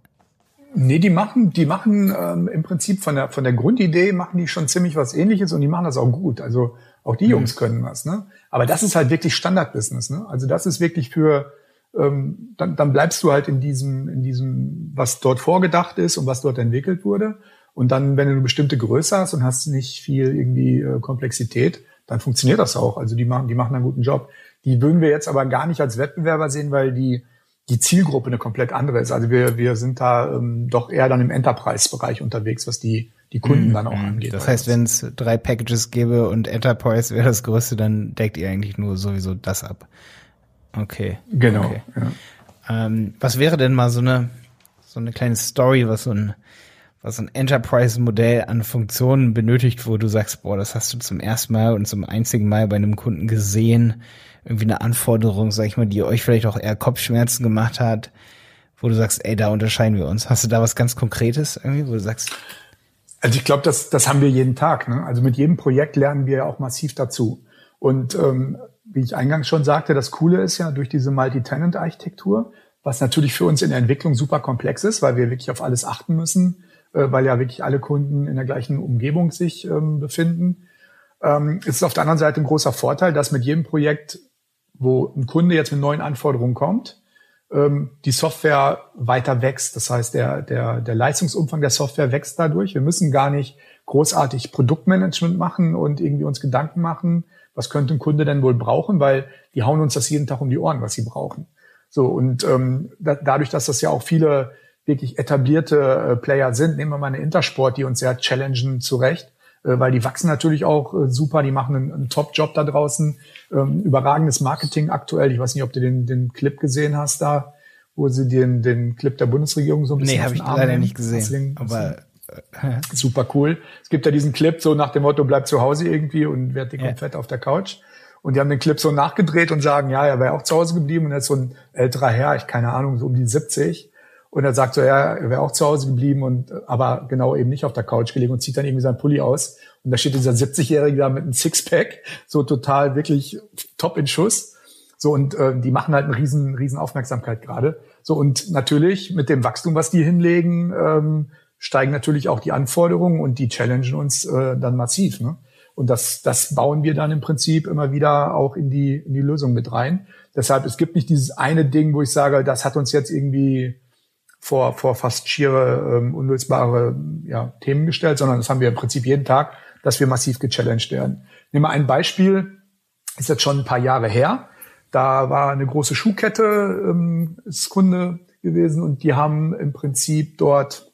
Nee, die machen, die machen ähm, im Prinzip von der von der Grundidee machen die schon ziemlich was ähnliches und die machen das auch gut. Also auch die mhm. Jungs können was, ne? Aber das ist halt wirklich Standardbusiness, ne? Also das ist wirklich für ähm, dann, dann bleibst du halt in diesem, in diesem, was dort vorgedacht ist und was dort entwickelt wurde. Und dann, wenn du eine bestimmte Größe hast und hast nicht viel irgendwie äh, Komplexität, dann funktioniert das auch. Also die machen, die machen einen guten Job. Die würden wir jetzt aber gar nicht als Wettbewerber sehen, weil die, die Zielgruppe eine komplett andere ist. Also wir, wir sind da ähm, doch eher dann im Enterprise-Bereich unterwegs, was die, die Kunden mhm. dann auch angeht. Das heißt, wenn es drei Packages gäbe und Enterprise wäre das größte, dann deckt ihr eigentlich nur sowieso das ab. Okay. Genau. Okay. Ja. Ähm, was wäre denn mal so eine, so eine kleine Story, was so ein, was ein Enterprise-Modell an Funktionen benötigt, wo du sagst, boah, das hast du zum ersten Mal und zum einzigen Mal bei einem Kunden gesehen, irgendwie eine Anforderung, sag ich mal, die euch vielleicht auch eher Kopfschmerzen gemacht hat, wo du sagst, ey, da unterscheiden wir uns. Hast du da was ganz Konkretes irgendwie, wo du sagst? Also ich glaube, das, das haben wir jeden Tag. Ne? Also mit jedem Projekt lernen wir ja auch massiv dazu. Und ähm, wie ich eingangs schon sagte, das Coole ist ja durch diese Multi-Tenant-Architektur, was natürlich für uns in der Entwicklung super komplex ist, weil wir wirklich auf alles achten müssen, weil ja wirklich alle Kunden in der gleichen Umgebung sich ähm, befinden. Ähm, ist auf der anderen Seite ein großer Vorteil, dass mit jedem Projekt, wo ein Kunde jetzt mit neuen Anforderungen kommt, ähm, die Software weiter wächst. Das heißt, der, der, der Leistungsumfang der Software wächst dadurch. Wir müssen gar nicht großartig Produktmanagement machen und irgendwie uns Gedanken machen, was könnte ein Kunde denn wohl brauchen, weil die hauen uns das jeden Tag um die Ohren, was sie brauchen. So, und ähm, da, dadurch, dass das ja auch viele wirklich etablierte äh, Player sind, nehmen wir mal eine Intersport, die uns sehr challengen zurecht, äh, weil die wachsen natürlich auch äh, super, die machen einen, einen Top-Job da draußen, ähm, überragendes Marketing aktuell. Ich weiß nicht, ob du den, den Clip gesehen hast da, wo sie den, den Clip der Bundesregierung so ein bisschen Nee, habe ich leider nicht gesehen, Deswegen, aber Super cool. Es gibt ja diesen Clip so nach dem Motto, bleib zu Hause irgendwie und werd dick ja. und fett auf der Couch. Und die haben den Clip so nachgedreht und sagen, ja, er wäre auch zu Hause geblieben. Und er ist so ein älterer Herr, ich keine Ahnung, so um die 70. Und er sagt so, ja, er wäre auch zu Hause geblieben und aber genau eben nicht auf der Couch gelegen und zieht dann irgendwie seinen Pulli aus. Und da steht dieser 70-Jährige da mit einem Sixpack, so total wirklich top in Schuss. So, und äh, die machen halt eine riesen, riesen Aufmerksamkeit gerade. So, und natürlich mit dem Wachstum, was die hinlegen, ähm, steigen natürlich auch die Anforderungen und die challengen uns äh, dann massiv. Ne? Und das, das bauen wir dann im Prinzip immer wieder auch in die, in die Lösung mit rein. Deshalb, es gibt nicht dieses eine Ding, wo ich sage, das hat uns jetzt irgendwie vor, vor fast schiere, ähm, unlösbare ja, Themen gestellt, sondern das haben wir im Prinzip jeden Tag, dass wir massiv gechallenged werden. Nehmen wir ein Beispiel, ist jetzt schon ein paar Jahre her. Da war eine große Schuhkette, ähm, ist Kunde gewesen und die haben im Prinzip dort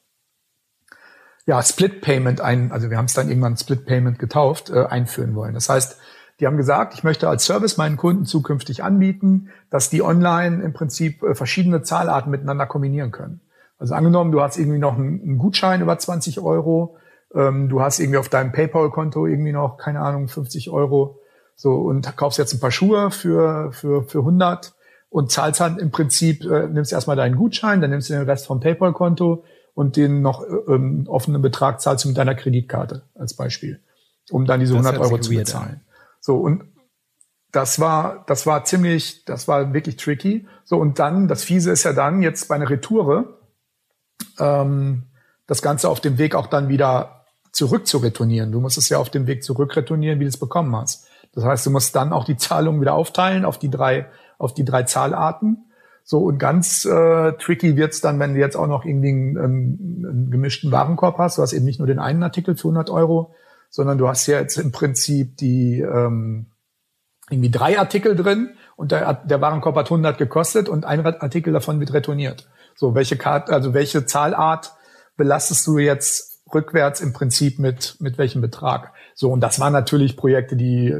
ja Split Payment ein, also wir haben es dann irgendwann Split Payment getauft, äh, einführen wollen. Das heißt, die haben gesagt, ich möchte als Service meinen Kunden zukünftig anbieten, dass die online im Prinzip äh, verschiedene Zahlarten miteinander kombinieren können. Also angenommen, du hast irgendwie noch einen, Gutschein über 20 Euro, ähm, du hast irgendwie auf deinem PayPal-Konto irgendwie noch, keine Ahnung, 50 Euro, so und kaufst jetzt ein paar Schuhe für, für, für 100 und zahlst dann im Prinzip, äh, nimmst erstmal deinen Gutschein, dann nimmst du den Rest vom PayPal-Konto und den noch äh, ähm, offenen Betrag zahlst du mit deiner Kreditkarte als Beispiel, um dann diese das 100 Euro zu bezahlen. So, und das war, das war ziemlich, das war wirklich tricky. So, und dann, das Fiese ist ja dann jetzt bei einer Retoure, ähm, das Ganze auf dem Weg auch dann wieder zurück zu retournieren. Du musst es ja auf dem Weg zurück retournieren, wie du es bekommen hast. Das heißt, du musst dann auch die Zahlung wieder aufteilen auf die drei, auf die drei Zahlarten. So, und ganz äh, tricky wird's dann, wenn du jetzt auch noch irgendwie einen, einen, einen gemischten Warenkorb hast. Du hast eben nicht nur den einen Artikel für 100 Euro, sondern du hast ja jetzt im Prinzip die ähm, irgendwie drei Artikel drin und der, der Warenkorb hat 100 gekostet und ein Artikel davon wird retourniert. So, welche Karte, also welche Zahlart belastest du jetzt rückwärts im Prinzip mit, mit welchem Betrag? So, und das waren natürlich Projekte, die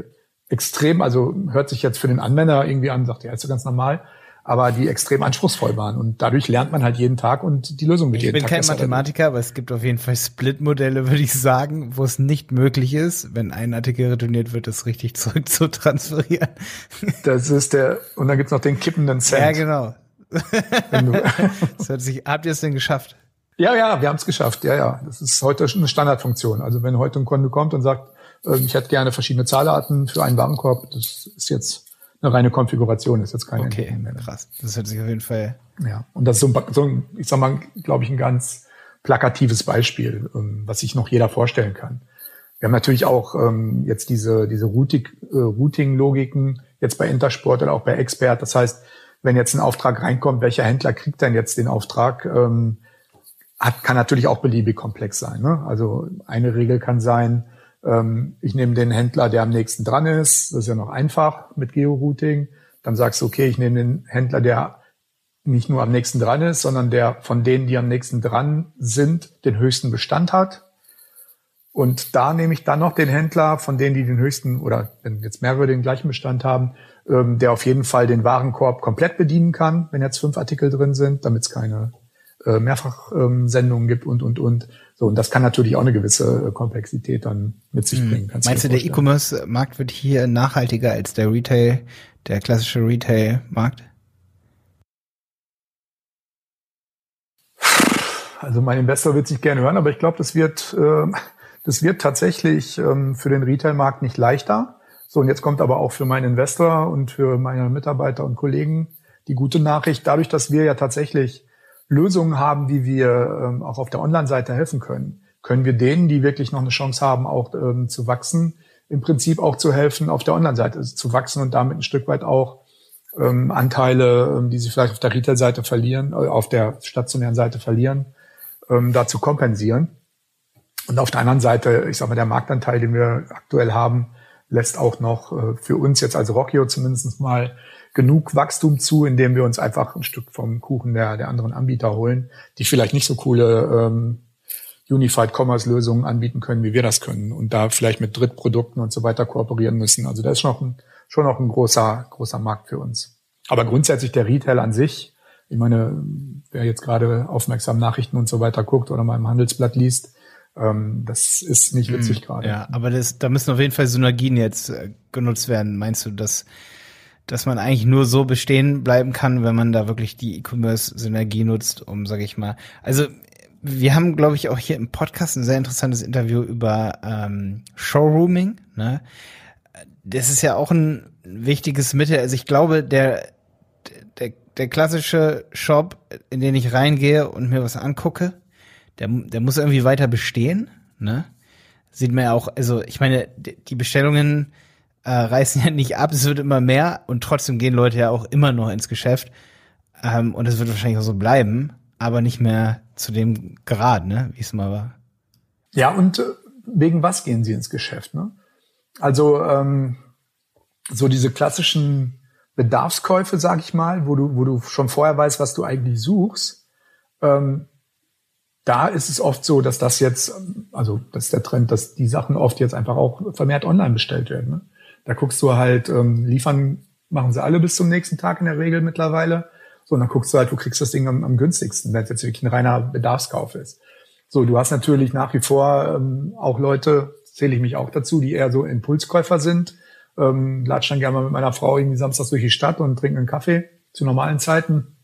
extrem, also hört sich jetzt für den Anwender irgendwie an, sagt ja, ist so ganz normal aber die extrem anspruchsvoll waren. Und dadurch lernt man halt jeden Tag und die Lösung wird ich jeden Tag. Ich bin kein Mathematiker, aber es gibt auf jeden Fall Split-Modelle, würde ich sagen, wo es nicht möglich ist, wenn ein Artikel retourniert wird, das richtig zurück zu transferieren. Das ist der, und dann gibt's noch den kippenden Cent. Ja, genau. das hört sich, habt ihr es denn geschafft? Ja, ja, wir haben es geschafft. Ja, ja. Das ist heute eine Standardfunktion. Also wenn heute ein Kunde kommt und sagt, äh, ich hätte gerne verschiedene Zahlarten für einen Warenkorb, das ist jetzt eine reine Konfiguration, ist jetzt keine. Okay, krass. Das hört sich auf jeden Fall. Ja, und das ist so ein, so ein ich sag mal, glaube ich, ein ganz plakatives Beispiel, ähm, was sich noch jeder vorstellen kann. Wir haben natürlich auch ähm, jetzt diese, diese Routing, äh, Routing-Logiken jetzt bei Intersport oder auch bei Expert. Das heißt, wenn jetzt ein Auftrag reinkommt, welcher Händler kriegt denn jetzt den Auftrag? Ähm, hat, kann natürlich auch beliebig komplex sein. Ne? Also eine Regel kann sein, ähm, ich nehme den Händler, der am nächsten dran ist. Das ist ja noch einfach mit Georouting. Dann sagst du, okay, ich nehme den Händler, der nicht nur am nächsten dran ist, sondern der von denen, die am nächsten dran sind, den höchsten Bestand hat. Und da nehme ich dann noch den Händler, von denen, die den höchsten, oder wenn jetzt mehrere den gleichen Bestand haben, ähm, der auf jeden Fall den Warenkorb komplett bedienen kann, wenn jetzt fünf Artikel drin sind, damit es keine äh, Mehrfachsendungen ähm, gibt und, und, und. So, und das kann natürlich auch eine gewisse äh, Komplexität dann mit sich hm. bringen. Kannst Meinst du, der E-Commerce-Markt wird hier nachhaltiger als der Retail, der klassische Retail-Markt? Also mein Investor wird sich gerne hören, aber ich glaube, das wird, äh, das wird tatsächlich ähm, für den Retail-Markt nicht leichter. So, und jetzt kommt aber auch für meinen Investor und für meine Mitarbeiter und Kollegen die gute Nachricht, dadurch, dass wir ja tatsächlich Lösungen haben, wie wir ähm, auch auf der Online-Seite helfen können, können wir denen, die wirklich noch eine Chance haben, auch ähm, zu wachsen, im Prinzip auch zu helfen, auf der Online-Seite zu wachsen und damit ein Stück weit auch ähm, Anteile, ähm, die sie vielleicht auf der Retail-Seite verlieren, äh, auf der stationären Seite verlieren, ähm, da zu kompensieren. Und auf der anderen Seite, ich sage mal, der Marktanteil, den wir aktuell haben, lässt auch noch äh, für uns jetzt als Rockio zumindest mal genug Wachstum zu, indem wir uns einfach ein Stück vom Kuchen der, der anderen Anbieter holen, die vielleicht nicht so coole ähm, Unified Commerce Lösungen anbieten können, wie wir das können und da vielleicht mit Drittprodukten und so weiter kooperieren müssen. Also das ist noch ein, schon noch ein großer, großer Markt für uns. Aber grundsätzlich der Retail an sich, ich meine, wer jetzt gerade aufmerksam Nachrichten und so weiter guckt oder mal im Handelsblatt liest, ähm, das ist nicht witzig hm, gerade. Ja, aber das, da müssen auf jeden Fall Synergien jetzt äh, genutzt werden. Meinst du, dass dass man eigentlich nur so bestehen bleiben kann, wenn man da wirklich die E-Commerce-Synergie nutzt, um, sage ich mal, also wir haben, glaube ich, auch hier im Podcast ein sehr interessantes Interview über ähm, Showrooming. Ne? Das ist ja auch ein wichtiges Mittel. Also ich glaube, der, der, der klassische Shop, in den ich reingehe und mir was angucke, der, der muss irgendwie weiter bestehen. Ne? Sieht man ja auch, also ich meine, die Bestellungen äh, reißen ja nicht ab, es wird immer mehr und trotzdem gehen Leute ja auch immer noch ins Geschäft. Ähm, und es wird wahrscheinlich auch so bleiben. aber nicht mehr zu dem Grad, ne, wie es mal war. Ja, und äh, wegen was gehen Sie ins Geschäft? Ne? Also ähm, so diese klassischen Bedarfskäufe, sag ich mal, wo du, wo du schon vorher weißt, was du eigentlich suchst. Ähm, da ist es oft so, dass das jetzt, also das ist der Trend, dass die Sachen oft jetzt einfach auch vermehrt online bestellt werden. Ne? Da guckst du halt, ähm, liefern machen sie alle bis zum nächsten Tag in der Regel mittlerweile. So, und dann guckst du halt, du kriegst das Ding am, am günstigsten, wenn es jetzt wirklich ein reiner Bedarfskauf ist. So, du hast natürlich nach wie vor ähm, auch Leute, zähle ich mich auch dazu, die eher so Impulskäufer sind. Ähm, latsch dann gerne mal mit meiner Frau irgendwie samstags durch die Stadt und trinken einen Kaffee zu normalen Zeiten.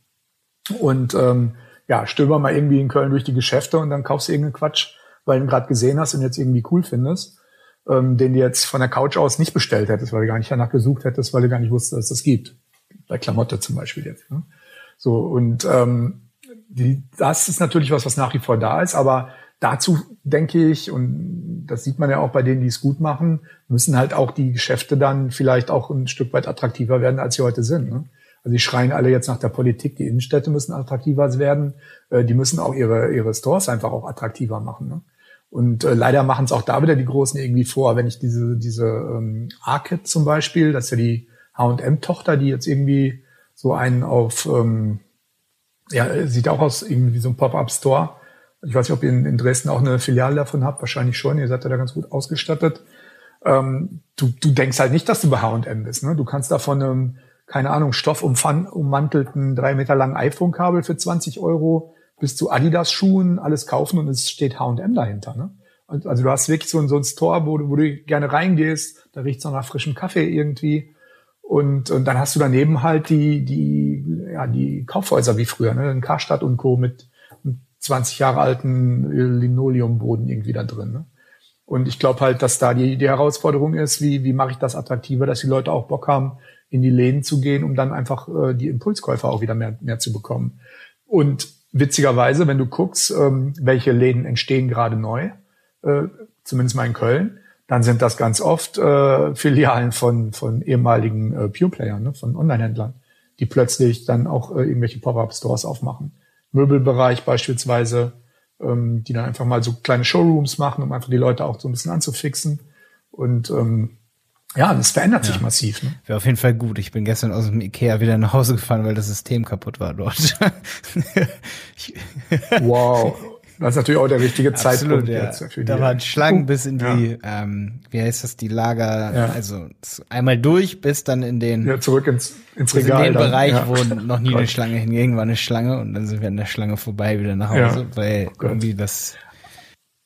Und ähm, ja, stöber mal irgendwie in Köln durch die Geschäfte und dann kaufst du irgendeinen Quatsch, weil du ihn gerade gesehen hast und jetzt irgendwie cool findest, ähm, den du jetzt von der Couch aus nicht bestellt hättest, weil du gar nicht danach gesucht hättest, weil du gar nicht wusstest, dass es das gibt. Bei Klamotte zum Beispiel jetzt. Ne? So, und ähm, die, das ist natürlich was, was nach wie vor da ist, aber dazu denke ich, und das sieht man ja auch bei denen, die es gut machen, müssen halt auch die Geschäfte dann vielleicht auch ein Stück weit attraktiver werden, als sie heute sind. Ne? Also die schreien alle jetzt nach der Politik, die Innenstädte müssen attraktiver werden, äh, die müssen auch ihre, ihre Stores einfach auch attraktiver machen. Ne? Und äh, leider machen es auch da wieder die Großen irgendwie vor. Wenn ich diese, diese ähm, Arcade zum Beispiel, das ist ja die H&M-Tochter, die jetzt irgendwie so einen auf, ähm, ja, sieht auch aus irgendwie wie so ein Pop-Up-Store. Ich weiß nicht, ob ihr in, in, Dresden auch eine Filiale davon habt, wahrscheinlich schon, ihr seid ja da ganz gut ausgestattet. Ähm, du, du denkst halt nicht, dass du bei H&M bist. Ne? Du kannst da von einem keine Ahnung, stoffummantelten, drei Meter langen iPhone-Kabel für 20 Euro bis zu Adidas-Schuhen alles kaufen und es steht H&M dahinter. Ne? Also du hast wirklich so, ein so ein Store, wo du, wo du gerne reingehst, da riecht's noch nach frischem Kaffee irgendwie. Und, und dann hast du daneben halt die, die, ja, die Kaufhäuser wie früher, ne? In Karstadt und Co. mit 20 Jahre alten Linoleumboden irgendwie da drin. Ne? Und ich glaube halt, dass da die, die Herausforderung ist, wie, wie mache ich das attraktiver, dass die Leute auch Bock haben, in die Läden zu gehen, um dann einfach äh, die Impulskäufer auch wieder mehr, mehr zu bekommen. Und witzigerweise, wenn du guckst, ähm, welche Läden entstehen gerade neu, äh, zumindest mal in Köln, dann sind das ganz oft äh, Filialen von, von ehemaligen äh, Pure-Playern, ne, von Online-Händlern, die plötzlich dann auch äh, irgendwelche Pop-Up-Stores aufmachen. Möbelbereich beispielsweise, ähm, die dann einfach mal so kleine Showrooms machen, um einfach die Leute auch so ein bisschen anzufixen. Und ähm, ja, das verändert sich massiv. Ne? Wäre auf jeden Fall gut. Ich bin gestern aus dem Ikea wieder nach Hause gefahren, weil das System kaputt war dort. wow. Das ist natürlich auch der richtige Absolut, Zeitpunkt ja. jetzt. Für da waren Schlangen bis in die, ja. ähm, wie heißt das, die Lager, ja. also einmal durch bis dann in den ja, zurück ins, ins Regal. In den dann. Bereich, wo noch nie eine Schlange hinging, war eine Schlange und dann sind wir an der Schlange vorbei wieder nach Hause, weil oh irgendwie das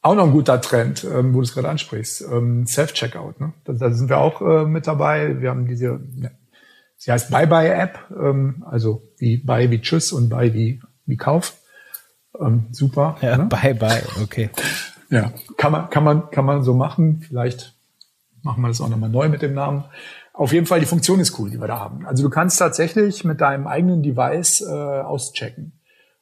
auch noch ein guter Trend, ähm, wo du es gerade ansprichst. Ähm, Self-Checkout. Ne? Da, da, sind wir auch äh, mit dabei. Wir haben diese, ja, sie heißt Bye-Bye-App, ähm, also wie Bye wie Tschüss und Bye wie, wie Kauf. Ähm, super. Ja, ne? Bye-Bye, okay. ja, kann man, kann man, kann man so machen. Vielleicht machen wir das auch nochmal neu mit dem Namen. Auf jeden Fall, die Funktion ist cool, die wir da haben. Also du kannst tatsächlich mit deinem eigenen Device äh, auschecken.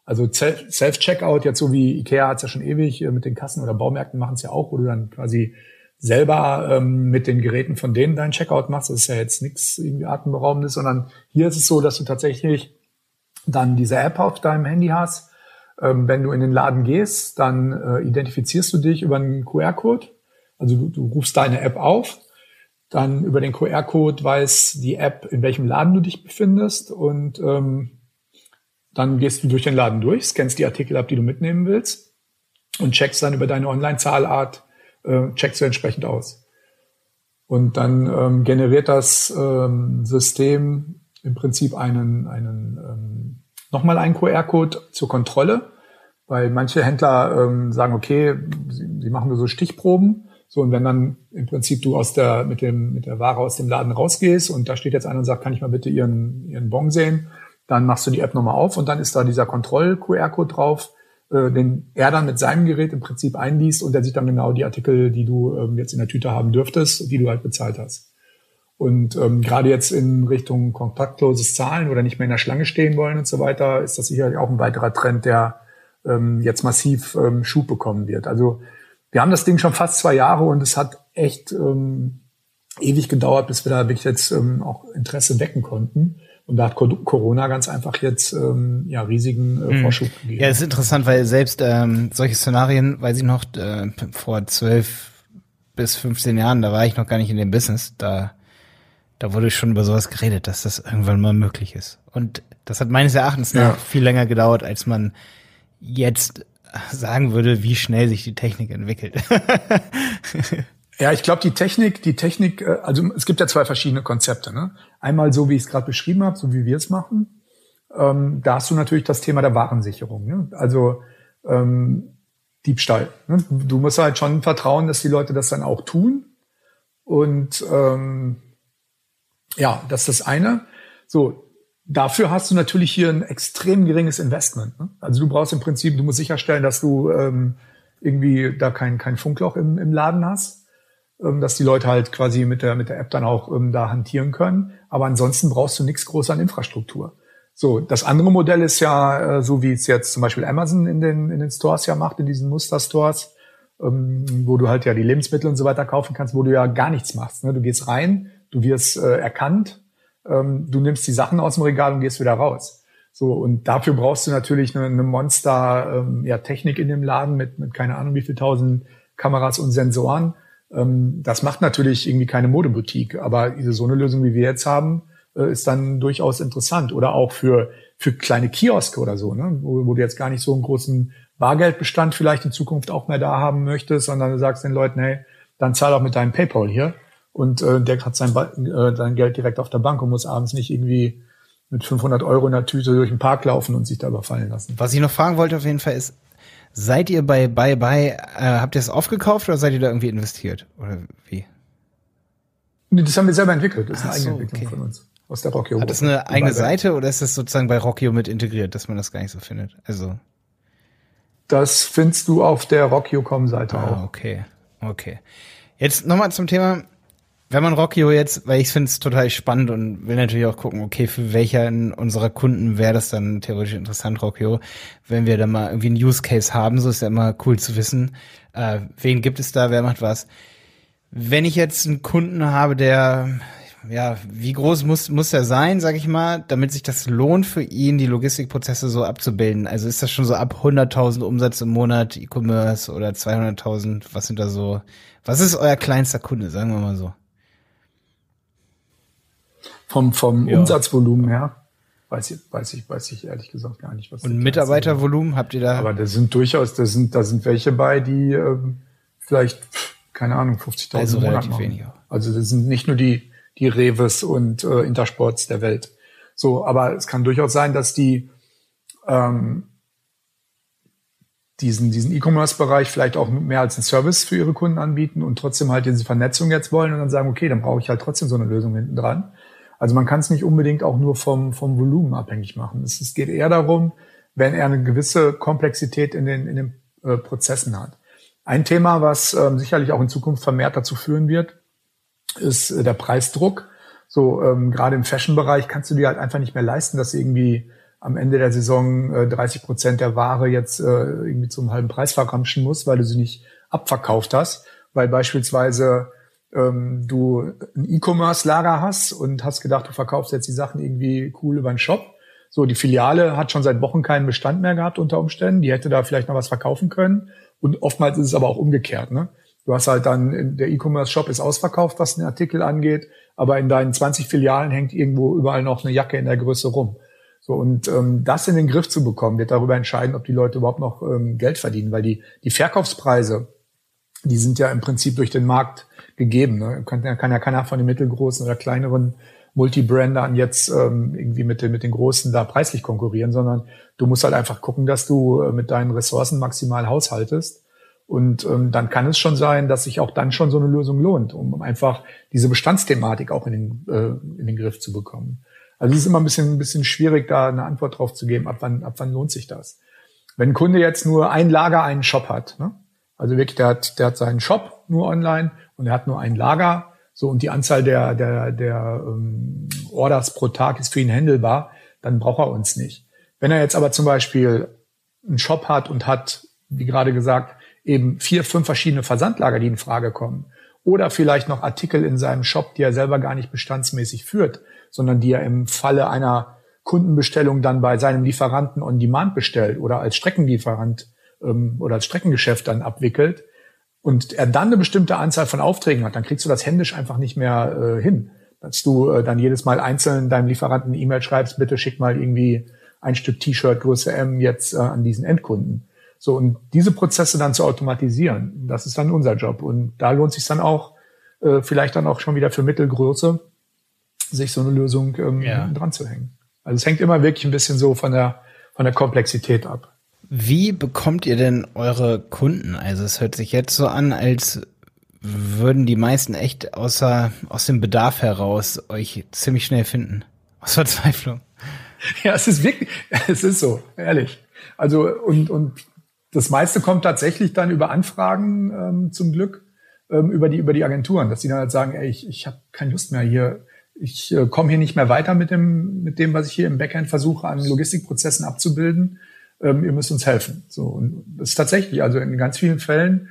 Also Self-Checkout, jetzt so wie Ikea hat's ja schon ewig, äh, mit den Kassen oder Baumärkten machen es ja auch, wo du dann quasi selber ähm, mit den Geräten von denen deinen Checkout machst. Das ist ja jetzt nichts irgendwie atemberaubendes, sondern hier ist es so, dass du tatsächlich dann diese App auf deinem Handy hast. Ähm, wenn du in den Laden gehst, dann äh, identifizierst du dich über einen QR-Code. Also du, du rufst deine App auf, dann über den QR-Code weiß die App, in welchem Laden du dich befindest und ähm, dann gehst du durch den Laden durch, scannst die Artikel ab, die du mitnehmen willst und checkst dann über deine Online-Zahlart, äh, checkst du entsprechend aus. Und dann ähm, generiert das ähm, System im Prinzip einen, einen ähm, nochmal einen QR-Code zur Kontrolle, weil manche Händler ähm, sagen, okay, sie, sie machen nur so Stichproben. So, und wenn dann im Prinzip du aus der, mit dem, mit der Ware aus dem Laden rausgehst und da steht jetzt einer und sagt, kann ich mal bitte Ihren, Ihren Bon sehen? Dann machst du die App nochmal auf und dann ist da dieser Kontroll-QR-Code drauf, äh, den er dann mit seinem Gerät im Prinzip einliest und der sieht dann genau die Artikel, die du ähm, jetzt in der Tüte haben dürftest, die du halt bezahlt hast. Und ähm, gerade jetzt in Richtung kontaktloses Zahlen oder nicht mehr in der Schlange stehen wollen und so weiter, ist das sicherlich auch ein weiterer Trend, der ähm, jetzt massiv ähm, Schub bekommen wird. Also wir haben das Ding schon fast zwei Jahre und es hat echt ähm, ewig gedauert, bis wir da wirklich jetzt ähm, auch Interesse wecken konnten. Und da hat Corona ganz einfach jetzt ähm, ja riesigen äh, mhm. Vorschub gegeben. Ja, ist interessant, weil selbst ähm, solche Szenarien, weiß ich noch, äh, vor zwölf bis 15 Jahren, da war ich noch gar nicht in dem Business, da da wurde schon über sowas geredet, dass das irgendwann mal möglich ist. Und das hat meines Erachtens ja. noch viel länger gedauert, als man jetzt sagen würde, wie schnell sich die Technik entwickelt. Ja, ich glaube, die Technik, die Technik, äh, also es gibt ja zwei verschiedene Konzepte. Ne? Einmal so, wie ich es gerade beschrieben habe, so wie wir es machen. Ähm, da hast du natürlich das Thema der Warensicherung. Ne? Also ähm, Diebstahl. Ne? Du musst halt schon vertrauen, dass die Leute das dann auch tun. Und ähm, ja, das ist das eine. So, dafür hast du natürlich hier ein extrem geringes Investment. Ne? Also du brauchst im Prinzip, du musst sicherstellen, dass du ähm, irgendwie da kein, kein Funkloch im, im Laden hast dass die Leute halt quasi mit der, mit der App dann auch ähm, da hantieren können. Aber ansonsten brauchst du nichts groß an Infrastruktur. So, das andere Modell ist ja, äh, so wie es jetzt zum Beispiel Amazon in den, in den Stores ja macht, in diesen Musterstores, ähm, wo du halt ja die Lebensmittel und so weiter kaufen kannst, wo du ja gar nichts machst. Ne? Du gehst rein, du wirst äh, erkannt, ähm, du nimmst die Sachen aus dem Regal und gehst wieder raus. So, und dafür brauchst du natürlich eine, eine Monster ähm, ja, Technik in dem Laden mit, mit keine Ahnung wie viel tausend Kameras und Sensoren ähm, das macht natürlich irgendwie keine Modeboutique, aber so eine Lösung, wie wir jetzt haben, äh, ist dann durchaus interessant. Oder auch für, für kleine Kioske oder so, ne? wo, wo du jetzt gar nicht so einen großen Bargeldbestand vielleicht in Zukunft auch mehr da haben möchtest, sondern du sagst den Leuten, hey, dann zahl auch mit deinem PayPal hier. Und äh, der hat sein, äh, sein Geld direkt auf der Bank und muss abends nicht irgendwie mit 500 Euro in der Tüte durch den Park laufen und sich da überfallen lassen. Was ich noch fragen wollte auf jeden Fall ist, Seid ihr bei Bye Bye, äh, habt ihr es aufgekauft oder seid ihr da irgendwie investiert? Oder wie? Nee, das haben wir selber entwickelt. Das ist Ach eine eigene so, Entwicklung okay. von uns. Aus der Rockio. Hat das eine eigene Seite oder ist das sozusagen bei Rockio mit integriert, dass man das gar nicht so findet? Also. Das findest du auf der Rockio.com-Seite ah, auch. Okay. Okay. Jetzt nochmal zum Thema wenn man Rockio jetzt, weil ich finde es total spannend und will natürlich auch gucken, okay, für welchen unserer Kunden wäre das dann theoretisch interessant, Rockio, wenn wir da mal irgendwie einen Use Case haben, so ist ja immer cool zu wissen, äh, wen gibt es da, wer macht was. Wenn ich jetzt einen Kunden habe, der, ja, wie groß muss, muss er sein, sag ich mal, damit sich das lohnt für ihn, die Logistikprozesse so abzubilden? Also ist das schon so ab 100.000 Umsatz im Monat E-Commerce oder 200.000? Was sind da so, was ist euer kleinster Kunde, sagen wir mal so? Vom, vom ja. Umsatzvolumen her. Weiß ich, weiß ich, weiß ich ehrlich gesagt gar nicht, was. Und Mitarbeitervolumen habt ihr da? Aber da sind durchaus, da sind, da sind welche bei, die ähm, vielleicht, keine Ahnung, 50.000 also Monat machen. Weniger. Also das sind nicht nur die, die Reves und äh, Intersports der Welt. So, aber es kann durchaus sein, dass die ähm, diesen, diesen E-Commerce-Bereich vielleicht auch mehr als einen Service für ihre Kunden anbieten und trotzdem halt diese Vernetzung jetzt wollen und dann sagen, okay, dann brauche ich halt trotzdem so eine Lösung hinten dran. Also man kann es nicht unbedingt auch nur vom, vom Volumen abhängig machen. Es, es geht eher darum, wenn er eine gewisse Komplexität in den, in den äh, Prozessen hat. Ein Thema, was ähm, sicherlich auch in Zukunft vermehrt dazu führen wird, ist äh, der Preisdruck. So ähm, gerade im Fashion-Bereich kannst du dir halt einfach nicht mehr leisten, dass irgendwie am Ende der Saison äh, 30 Prozent der Ware jetzt äh, irgendwie zum halben Preis verramschen musst, weil du sie nicht abverkauft hast, weil beispielsweise ähm, du ein E-Commerce-Lager hast und hast gedacht, du verkaufst jetzt die Sachen irgendwie cool über den Shop. So, die Filiale hat schon seit Wochen keinen Bestand mehr gehabt unter Umständen. Die hätte da vielleicht noch was verkaufen können. Und oftmals ist es aber auch umgekehrt. Ne? Du hast halt dann, der E-Commerce-Shop ist ausverkauft, was den Artikel angeht, aber in deinen 20 Filialen hängt irgendwo überall noch eine Jacke in der Größe rum. So, und ähm, das in den Griff zu bekommen, wird darüber entscheiden, ob die Leute überhaupt noch ähm, Geld verdienen, weil die, die Verkaufspreise, die sind ja im Prinzip durch den Markt gegeben. Ne? Kann, ja keiner von den mittelgroßen oder kleineren Multibrandern jetzt ähm, irgendwie mit den, mit den Großen da preislich konkurrieren, sondern du musst halt einfach gucken, dass du äh, mit deinen Ressourcen maximal haushaltest. Und ähm, dann kann es schon sein, dass sich auch dann schon so eine Lösung lohnt, um einfach diese Bestandsthematik auch in den, äh, in den Griff zu bekommen. Also es ist immer ein bisschen, ein bisschen schwierig, da eine Antwort drauf zu geben, ab wann, ab wann lohnt sich das. Wenn ein Kunde jetzt nur ein Lager, einen Shop hat, ne? Also wirklich, der hat, der hat seinen Shop nur online und er hat nur ein Lager, so und die Anzahl der, der, der ähm, Orders pro Tag ist für ihn handelbar, dann braucht er uns nicht. Wenn er jetzt aber zum Beispiel einen Shop hat und hat, wie gerade gesagt, eben vier, fünf verschiedene Versandlager, die in Frage kommen oder vielleicht noch Artikel in seinem Shop, die er selber gar nicht bestandsmäßig führt, sondern die er im Falle einer Kundenbestellung dann bei seinem Lieferanten on Demand bestellt oder als Streckenlieferant ähm, oder als Streckengeschäft dann abwickelt und er dann eine bestimmte Anzahl von Aufträgen hat, dann kriegst du das händisch einfach nicht mehr äh, hin. Dass du äh, dann jedes Mal einzeln deinem Lieferanten eine E-Mail schreibst, bitte schick mal irgendwie ein Stück T-Shirt Größe M jetzt äh, an diesen Endkunden. So, und diese Prozesse dann zu automatisieren, das ist dann unser Job. Und da lohnt sich dann auch, äh, vielleicht dann auch schon wieder für Mittelgröße, sich so eine Lösung ähm, ja. dran zu hängen. Also es hängt immer wirklich ein bisschen so von der, von der Komplexität ab. Wie bekommt ihr denn eure Kunden? Also es hört sich jetzt so an, als würden die meisten echt außer, aus dem Bedarf heraus euch ziemlich schnell finden. Aus Verzweiflung. Ja, es ist wirklich, es ist so, ehrlich. Also, und, und das meiste kommt tatsächlich dann über Anfragen ähm, zum Glück, ähm, über, die, über die Agenturen, dass die dann halt sagen, ey, ich, ich habe keine Lust mehr hier, ich äh, komme hier nicht mehr weiter mit dem, mit dem, was ich hier im Backend versuche, an Logistikprozessen abzubilden. Ähm, ihr müsst uns helfen. So, und das ist tatsächlich, also in ganz vielen Fällen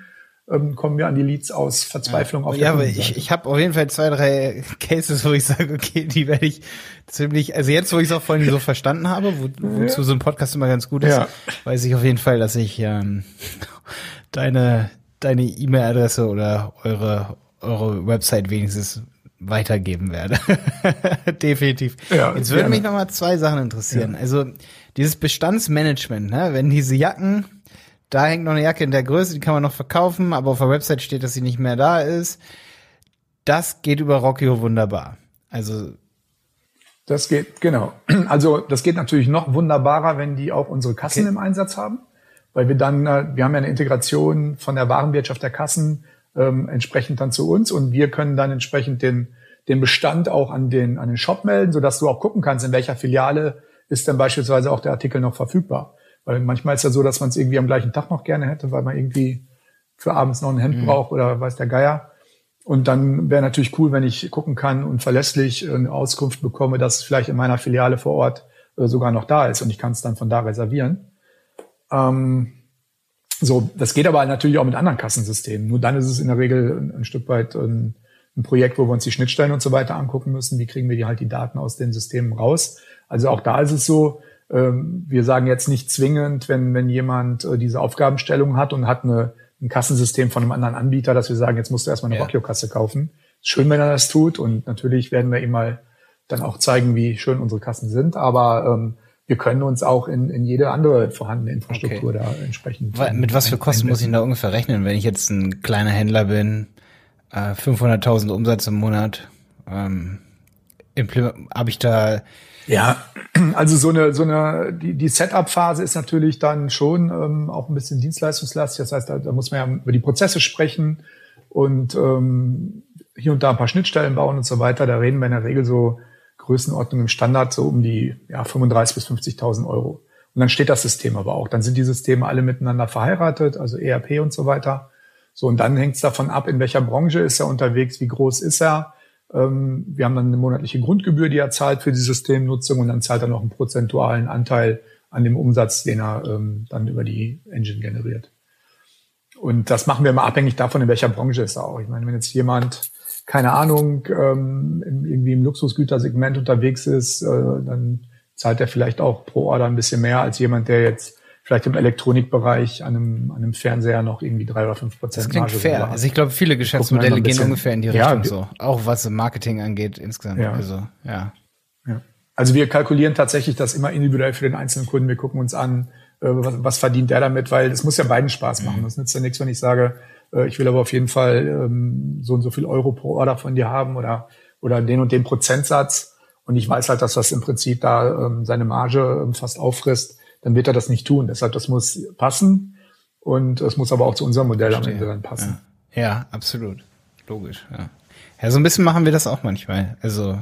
ähm, kommen wir an die Leads aus Verzweiflung ja. auf der Ja, aber ich, ich habe auf jeden Fall zwei, drei Cases, wo ich sage, okay, die werde ich ziemlich, also jetzt, wo ich es auch vorhin so verstanden habe, wo, wozu so ein Podcast immer ganz gut ist, ja. weiß ich auf jeden Fall, dass ich ähm, deine deine E-Mail-Adresse oder eure eure Website wenigstens weitergeben werde. Definitiv. Ja, Jetzt würden mich noch mal zwei Sachen interessieren. Ja. Also dieses Bestandsmanagement, ne? wenn diese Jacken da hängt noch eine Jacke in der Größe, die kann man noch verkaufen, aber auf der Website steht, dass sie nicht mehr da ist. Das geht über Rockio wunderbar. Also das geht, genau. Also das geht natürlich noch wunderbarer, wenn die auch unsere Kassen okay. im Einsatz haben, weil wir dann, äh, wir haben ja eine Integration von der Warenwirtschaft der Kassen ähm, entsprechend dann zu uns und wir können dann entsprechend den, den Bestand auch an den, an den Shop melden, sodass du auch gucken kannst, in welcher Filiale ist denn beispielsweise auch der Artikel noch verfügbar. Weil manchmal ist ja so, dass man es irgendwie am gleichen Tag noch gerne hätte, weil man irgendwie für abends noch ein Hemd mhm. braucht oder weiß der Geier. Und dann wäre natürlich cool, wenn ich gucken kann und verlässlich eine Auskunft bekomme, dass es vielleicht in meiner Filiale vor Ort äh, sogar noch da ist und ich kann es dann von da reservieren. Ähm, so, das geht aber natürlich auch mit anderen Kassensystemen. Nur dann ist es in der Regel ein, ein Stück weit ein, ein, Projekt, wo wir uns die Schnittstellen und so weiter angucken müssen. Wie kriegen wir die halt die Daten aus den Systemen raus? Also auch da ist es so, ähm, wir sagen jetzt nicht zwingend, wenn, wenn jemand äh, diese Aufgabenstellung hat und hat eine, ein Kassensystem von einem anderen Anbieter, dass wir sagen, jetzt musst du erstmal eine ja. Rockio-Kasse kaufen. Schön, wenn er das tut und natürlich werden wir ihm mal dann auch zeigen, wie schön unsere Kassen sind, aber ähm, wir können uns auch in, in jede andere vorhandene Infrastruktur okay. da entsprechend. Mit was für Kosten muss ich da ungefähr rechnen, wenn ich jetzt ein kleiner Händler bin, äh, 500.000 Umsatz im Monat, ähm, habe ich da ja, also so eine, so eine, die, die Setup-Phase ist natürlich dann schon ähm, auch ein bisschen dienstleistungslastig. Das heißt, da, da muss man ja über die Prozesse sprechen und ähm, hier und da ein paar Schnittstellen bauen und so weiter. Da reden wir in der Regel so Größenordnung im Standard so um die ja, 35.000 bis 50.000 Euro. Und dann steht das System aber auch. Dann sind die Systeme alle miteinander verheiratet, also ERP und so weiter. So, und dann hängt es davon ab, in welcher Branche ist er unterwegs, wie groß ist er ähm, wir haben dann eine monatliche Grundgebühr, die er zahlt für die Systemnutzung und dann zahlt er noch einen prozentualen Anteil an dem Umsatz, den er ähm, dann über die Engine generiert. Und das machen wir immer abhängig davon, in welcher Branche er auch. Ich meine, wenn jetzt jemand, keine Ahnung, ähm, irgendwie im Luxusgütersegment unterwegs ist, äh, dann zahlt er vielleicht auch pro Order ein bisschen mehr als jemand, der jetzt vielleicht im Elektronikbereich an einem, an einem Fernseher noch irgendwie drei oder fünf Prozent Das klingt fair. Also ich glaube, viele Geschäftsmodelle gehen ungefähr in die Richtung ja, so. Auch was Marketing angeht insgesamt. Ja. Also, ja. ja. Also wir kalkulieren tatsächlich das immer individuell für den einzelnen Kunden. Wir gucken uns an, äh, was, was verdient der damit, weil es muss ja beiden Spaß machen. Mhm. Das nützt ja nichts, wenn ich sage, äh, ich will aber auf jeden Fall ähm, so und so viel Euro pro Order von dir haben oder, oder den und den Prozentsatz. Und ich weiß halt, dass das im Prinzip da ähm, seine Marge ähm, fast auffrisst dann wird er das nicht tun. Deshalb, das muss passen und es muss aber auch zu unserem Modell Verstehe. am Ende dann passen. Ja. ja, absolut. Logisch, ja. Ja, so ein bisschen machen wir das auch manchmal. Also,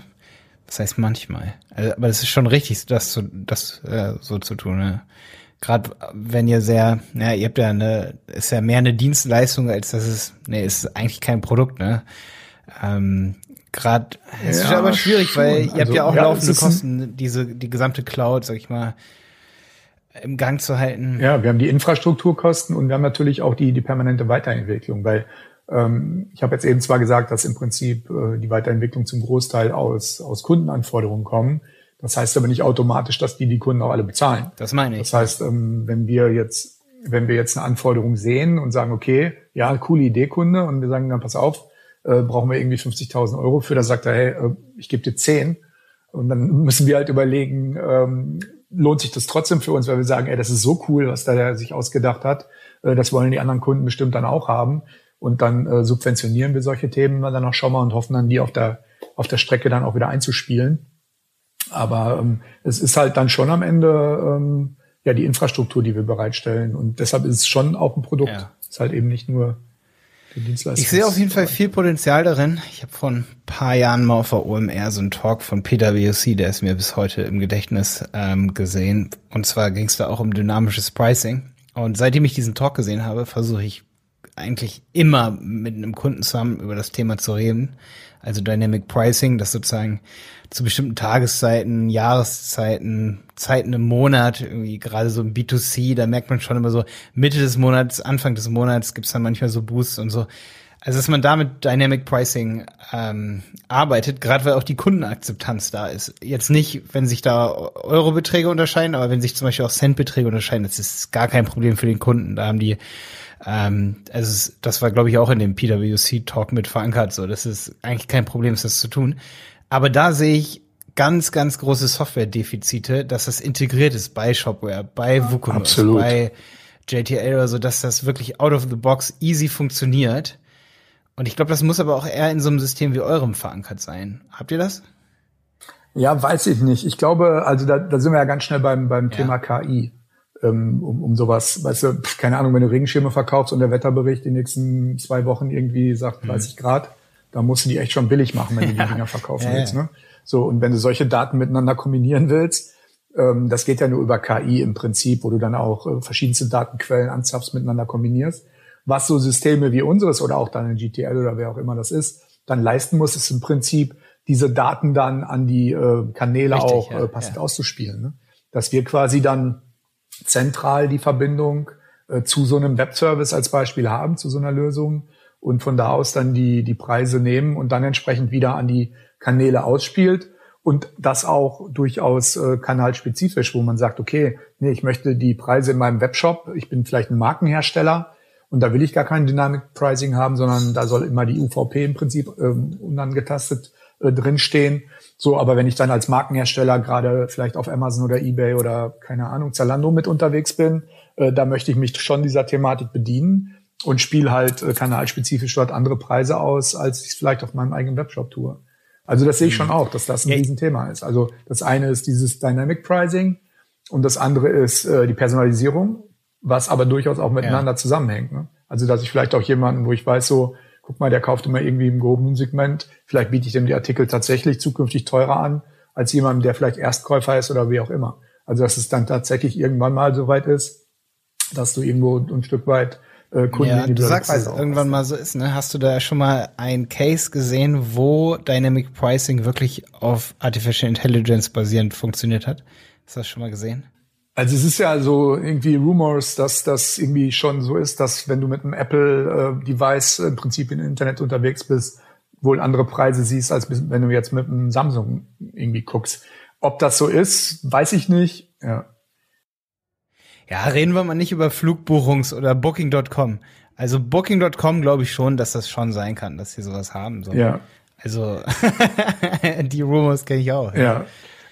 was heißt manchmal? Also, aber es ist schon richtig, das, zu, das äh, so zu tun. Ne? Gerade wenn ihr sehr, ja, ihr habt ja eine, ist ja mehr eine Dienstleistung, als das ist, nee, ist eigentlich kein Produkt, ne? Ähm, Gerade, es ja, ist aber schwierig, schon. weil ihr also, habt ja auch ja, laufende Kosten, diese, die gesamte Cloud, sag ich mal, im Gang zu halten. Ja, wir haben die Infrastrukturkosten und wir haben natürlich auch die, die permanente Weiterentwicklung, weil Ähm, ich habe jetzt eben zwar gesagt, dass im Prinzip äh, die Weiterentwicklung zum Großteil aus, aus Kundenanforderungen kommen. Das heißt aber nicht automatisch, dass die die Kunden auch alle bezahlen. Das meine ich. Das heißt, ähm, wenn wir jetzt, wenn wir jetzt eine Anforderung sehen und sagen, okay, ja, coole Idee, Kunde, und wir sagen dann, pass auf, äh, brauchen wir irgendwie 50.000 Euro für, da sagt er, hey, äh, ich gebe dir 10. Und dann müssen wir halt überlegen, ähm, lohnt sich das trotzdem für uns, weil wir sagen, ey, das ist so cool, was da der sich ausgedacht hat. Äh, das wollen die anderen Kunden bestimmt dann auch haben. Und dann äh, subventionieren wir solche Themen dann auch schon mal und hoffen dann, die auf der, auf der Strecke dann auch wieder einzuspielen. Aber ähm, es ist halt dann schon am Ende ähm, ja die Infrastruktur, die wir bereitstellen. Und deshalb ist es schon auch ein Produkt. Ja. Es ist halt eben nicht nur ich sehe auf jeden Fall viel Potenzial darin. Ich habe vor ein paar Jahren mal auf der OMR so einen Talk von PwC, der ist mir bis heute im Gedächtnis ähm, gesehen. Und zwar ging es da auch um dynamisches Pricing. Und seitdem ich diesen Talk gesehen habe, versuche ich eigentlich immer mit einem Kunden zusammen über das Thema zu reden. Also Dynamic Pricing, das sozusagen zu bestimmten Tageszeiten, Jahreszeiten, Zeiten im Monat, irgendwie gerade so im B2C, da merkt man schon immer so, Mitte des Monats, Anfang des Monats gibt's dann manchmal so Boosts und so. Also dass man da mit Dynamic Pricing ähm, arbeitet, gerade weil auch die Kundenakzeptanz da ist. Jetzt nicht, wenn sich da Eurobeträge unterscheiden, aber wenn sich zum Beispiel auch Centbeträge unterscheiden, das ist gar kein Problem für den Kunden. Da haben die ähm, also das war, glaube ich, auch in dem PwC-Talk mit verankert. So, das ist eigentlich kein Problem, das zu tun. Aber da sehe ich ganz, ganz große Software-Defizite, dass das integriert ist bei Shopware, bei WooCommerce, bei JTL oder so, dass das wirklich out of the box easy funktioniert. Und ich glaube, das muss aber auch eher in so einem System wie eurem verankert sein. Habt ihr das? Ja, weiß ich nicht. Ich glaube, also da, da sind wir ja ganz schnell beim, beim ja. Thema KI. Ähm, um, um sowas, weißt du, keine Ahnung, wenn du Regenschirme verkaufst und der Wetterbericht die nächsten zwei Wochen irgendwie sagt mhm. 30 Grad, da musst du die echt schon billig machen, wenn du die Dinger verkaufen willst. Ne? So, und wenn du solche Daten miteinander kombinieren willst, ähm, das geht ja nur über KI im Prinzip, wo du dann auch äh, verschiedenste Datenquellen anzapfst, miteinander kombinierst. Was so Systeme wie unseres oder auch dann in GTL oder wer auch immer das ist, dann leisten muss, ist im Prinzip diese Daten dann an die äh, Kanäle Richtig, auch ja, äh, passend ja. auszuspielen. Ne? Dass wir quasi dann zentral die Verbindung äh, zu so einem Webservice als Beispiel haben, zu so einer Lösung und von da aus dann die, die Preise nehmen und dann entsprechend wieder an die Kanäle ausspielt und das auch durchaus äh, kanalspezifisch, wo man sagt, okay, nee, ich möchte die Preise in meinem Webshop, ich bin vielleicht ein Markenhersteller und da will ich gar kein Dynamic Pricing haben, sondern da soll immer die UVP im Prinzip ähm, unangetastet äh, drinstehen. So, aber wenn ich dann als Markenhersteller gerade vielleicht auf Amazon oder eBay oder keine Ahnung, Zalando mit unterwegs bin, äh, da möchte ich mich schon dieser Thematik bedienen und spiele halt äh, kanalspezifisch dort andere Preise aus, als ich es vielleicht auf meinem eigenen Webshop tue. Also das sehe ich schon mhm. auch, dass das ein. Riesenthema ist. Also das eine ist dieses Dynamic Pricing und das andere ist äh, die Personalisierung, was aber durchaus auch miteinander ja. zusammenhängt. Ne? Also dass ich vielleicht auch jemanden, wo ich weiß, so guck mal, der kauft immer irgendwie im gehobenen Segment. Vielleicht biete ich dem die Artikel tatsächlich zukünftig teurer an, als jemandem, der vielleicht Erstkäufer ist oder wie auch immer. Also dass es dann tatsächlich irgendwann mal so weit ist, dass du irgendwo ein Stück weit äh, Kunden ja, du sagst, es irgendwann mal so ist, ne? Hast du da schon mal ein Case gesehen, wo Dynamic Pricing wirklich auf Artificial Intelligence basierend funktioniert hat? Hast du das schon mal gesehen? Also es ist ja so irgendwie Rumors, dass das irgendwie schon so ist, dass wenn du mit einem Apple-Device äh, im Prinzip im Internet unterwegs bist, wohl andere Preise siehst, als wenn du jetzt mit einem Samsung irgendwie guckst. Ob das so ist, weiß ich nicht. Ja. Ja, reden wir mal nicht über Flugbuchungs- oder Booking.com. Also Booking.com glaube ich schon, dass das schon sein kann, dass sie sowas haben. So. Ja. Also die Rumors kenne ich auch. Ja. ja.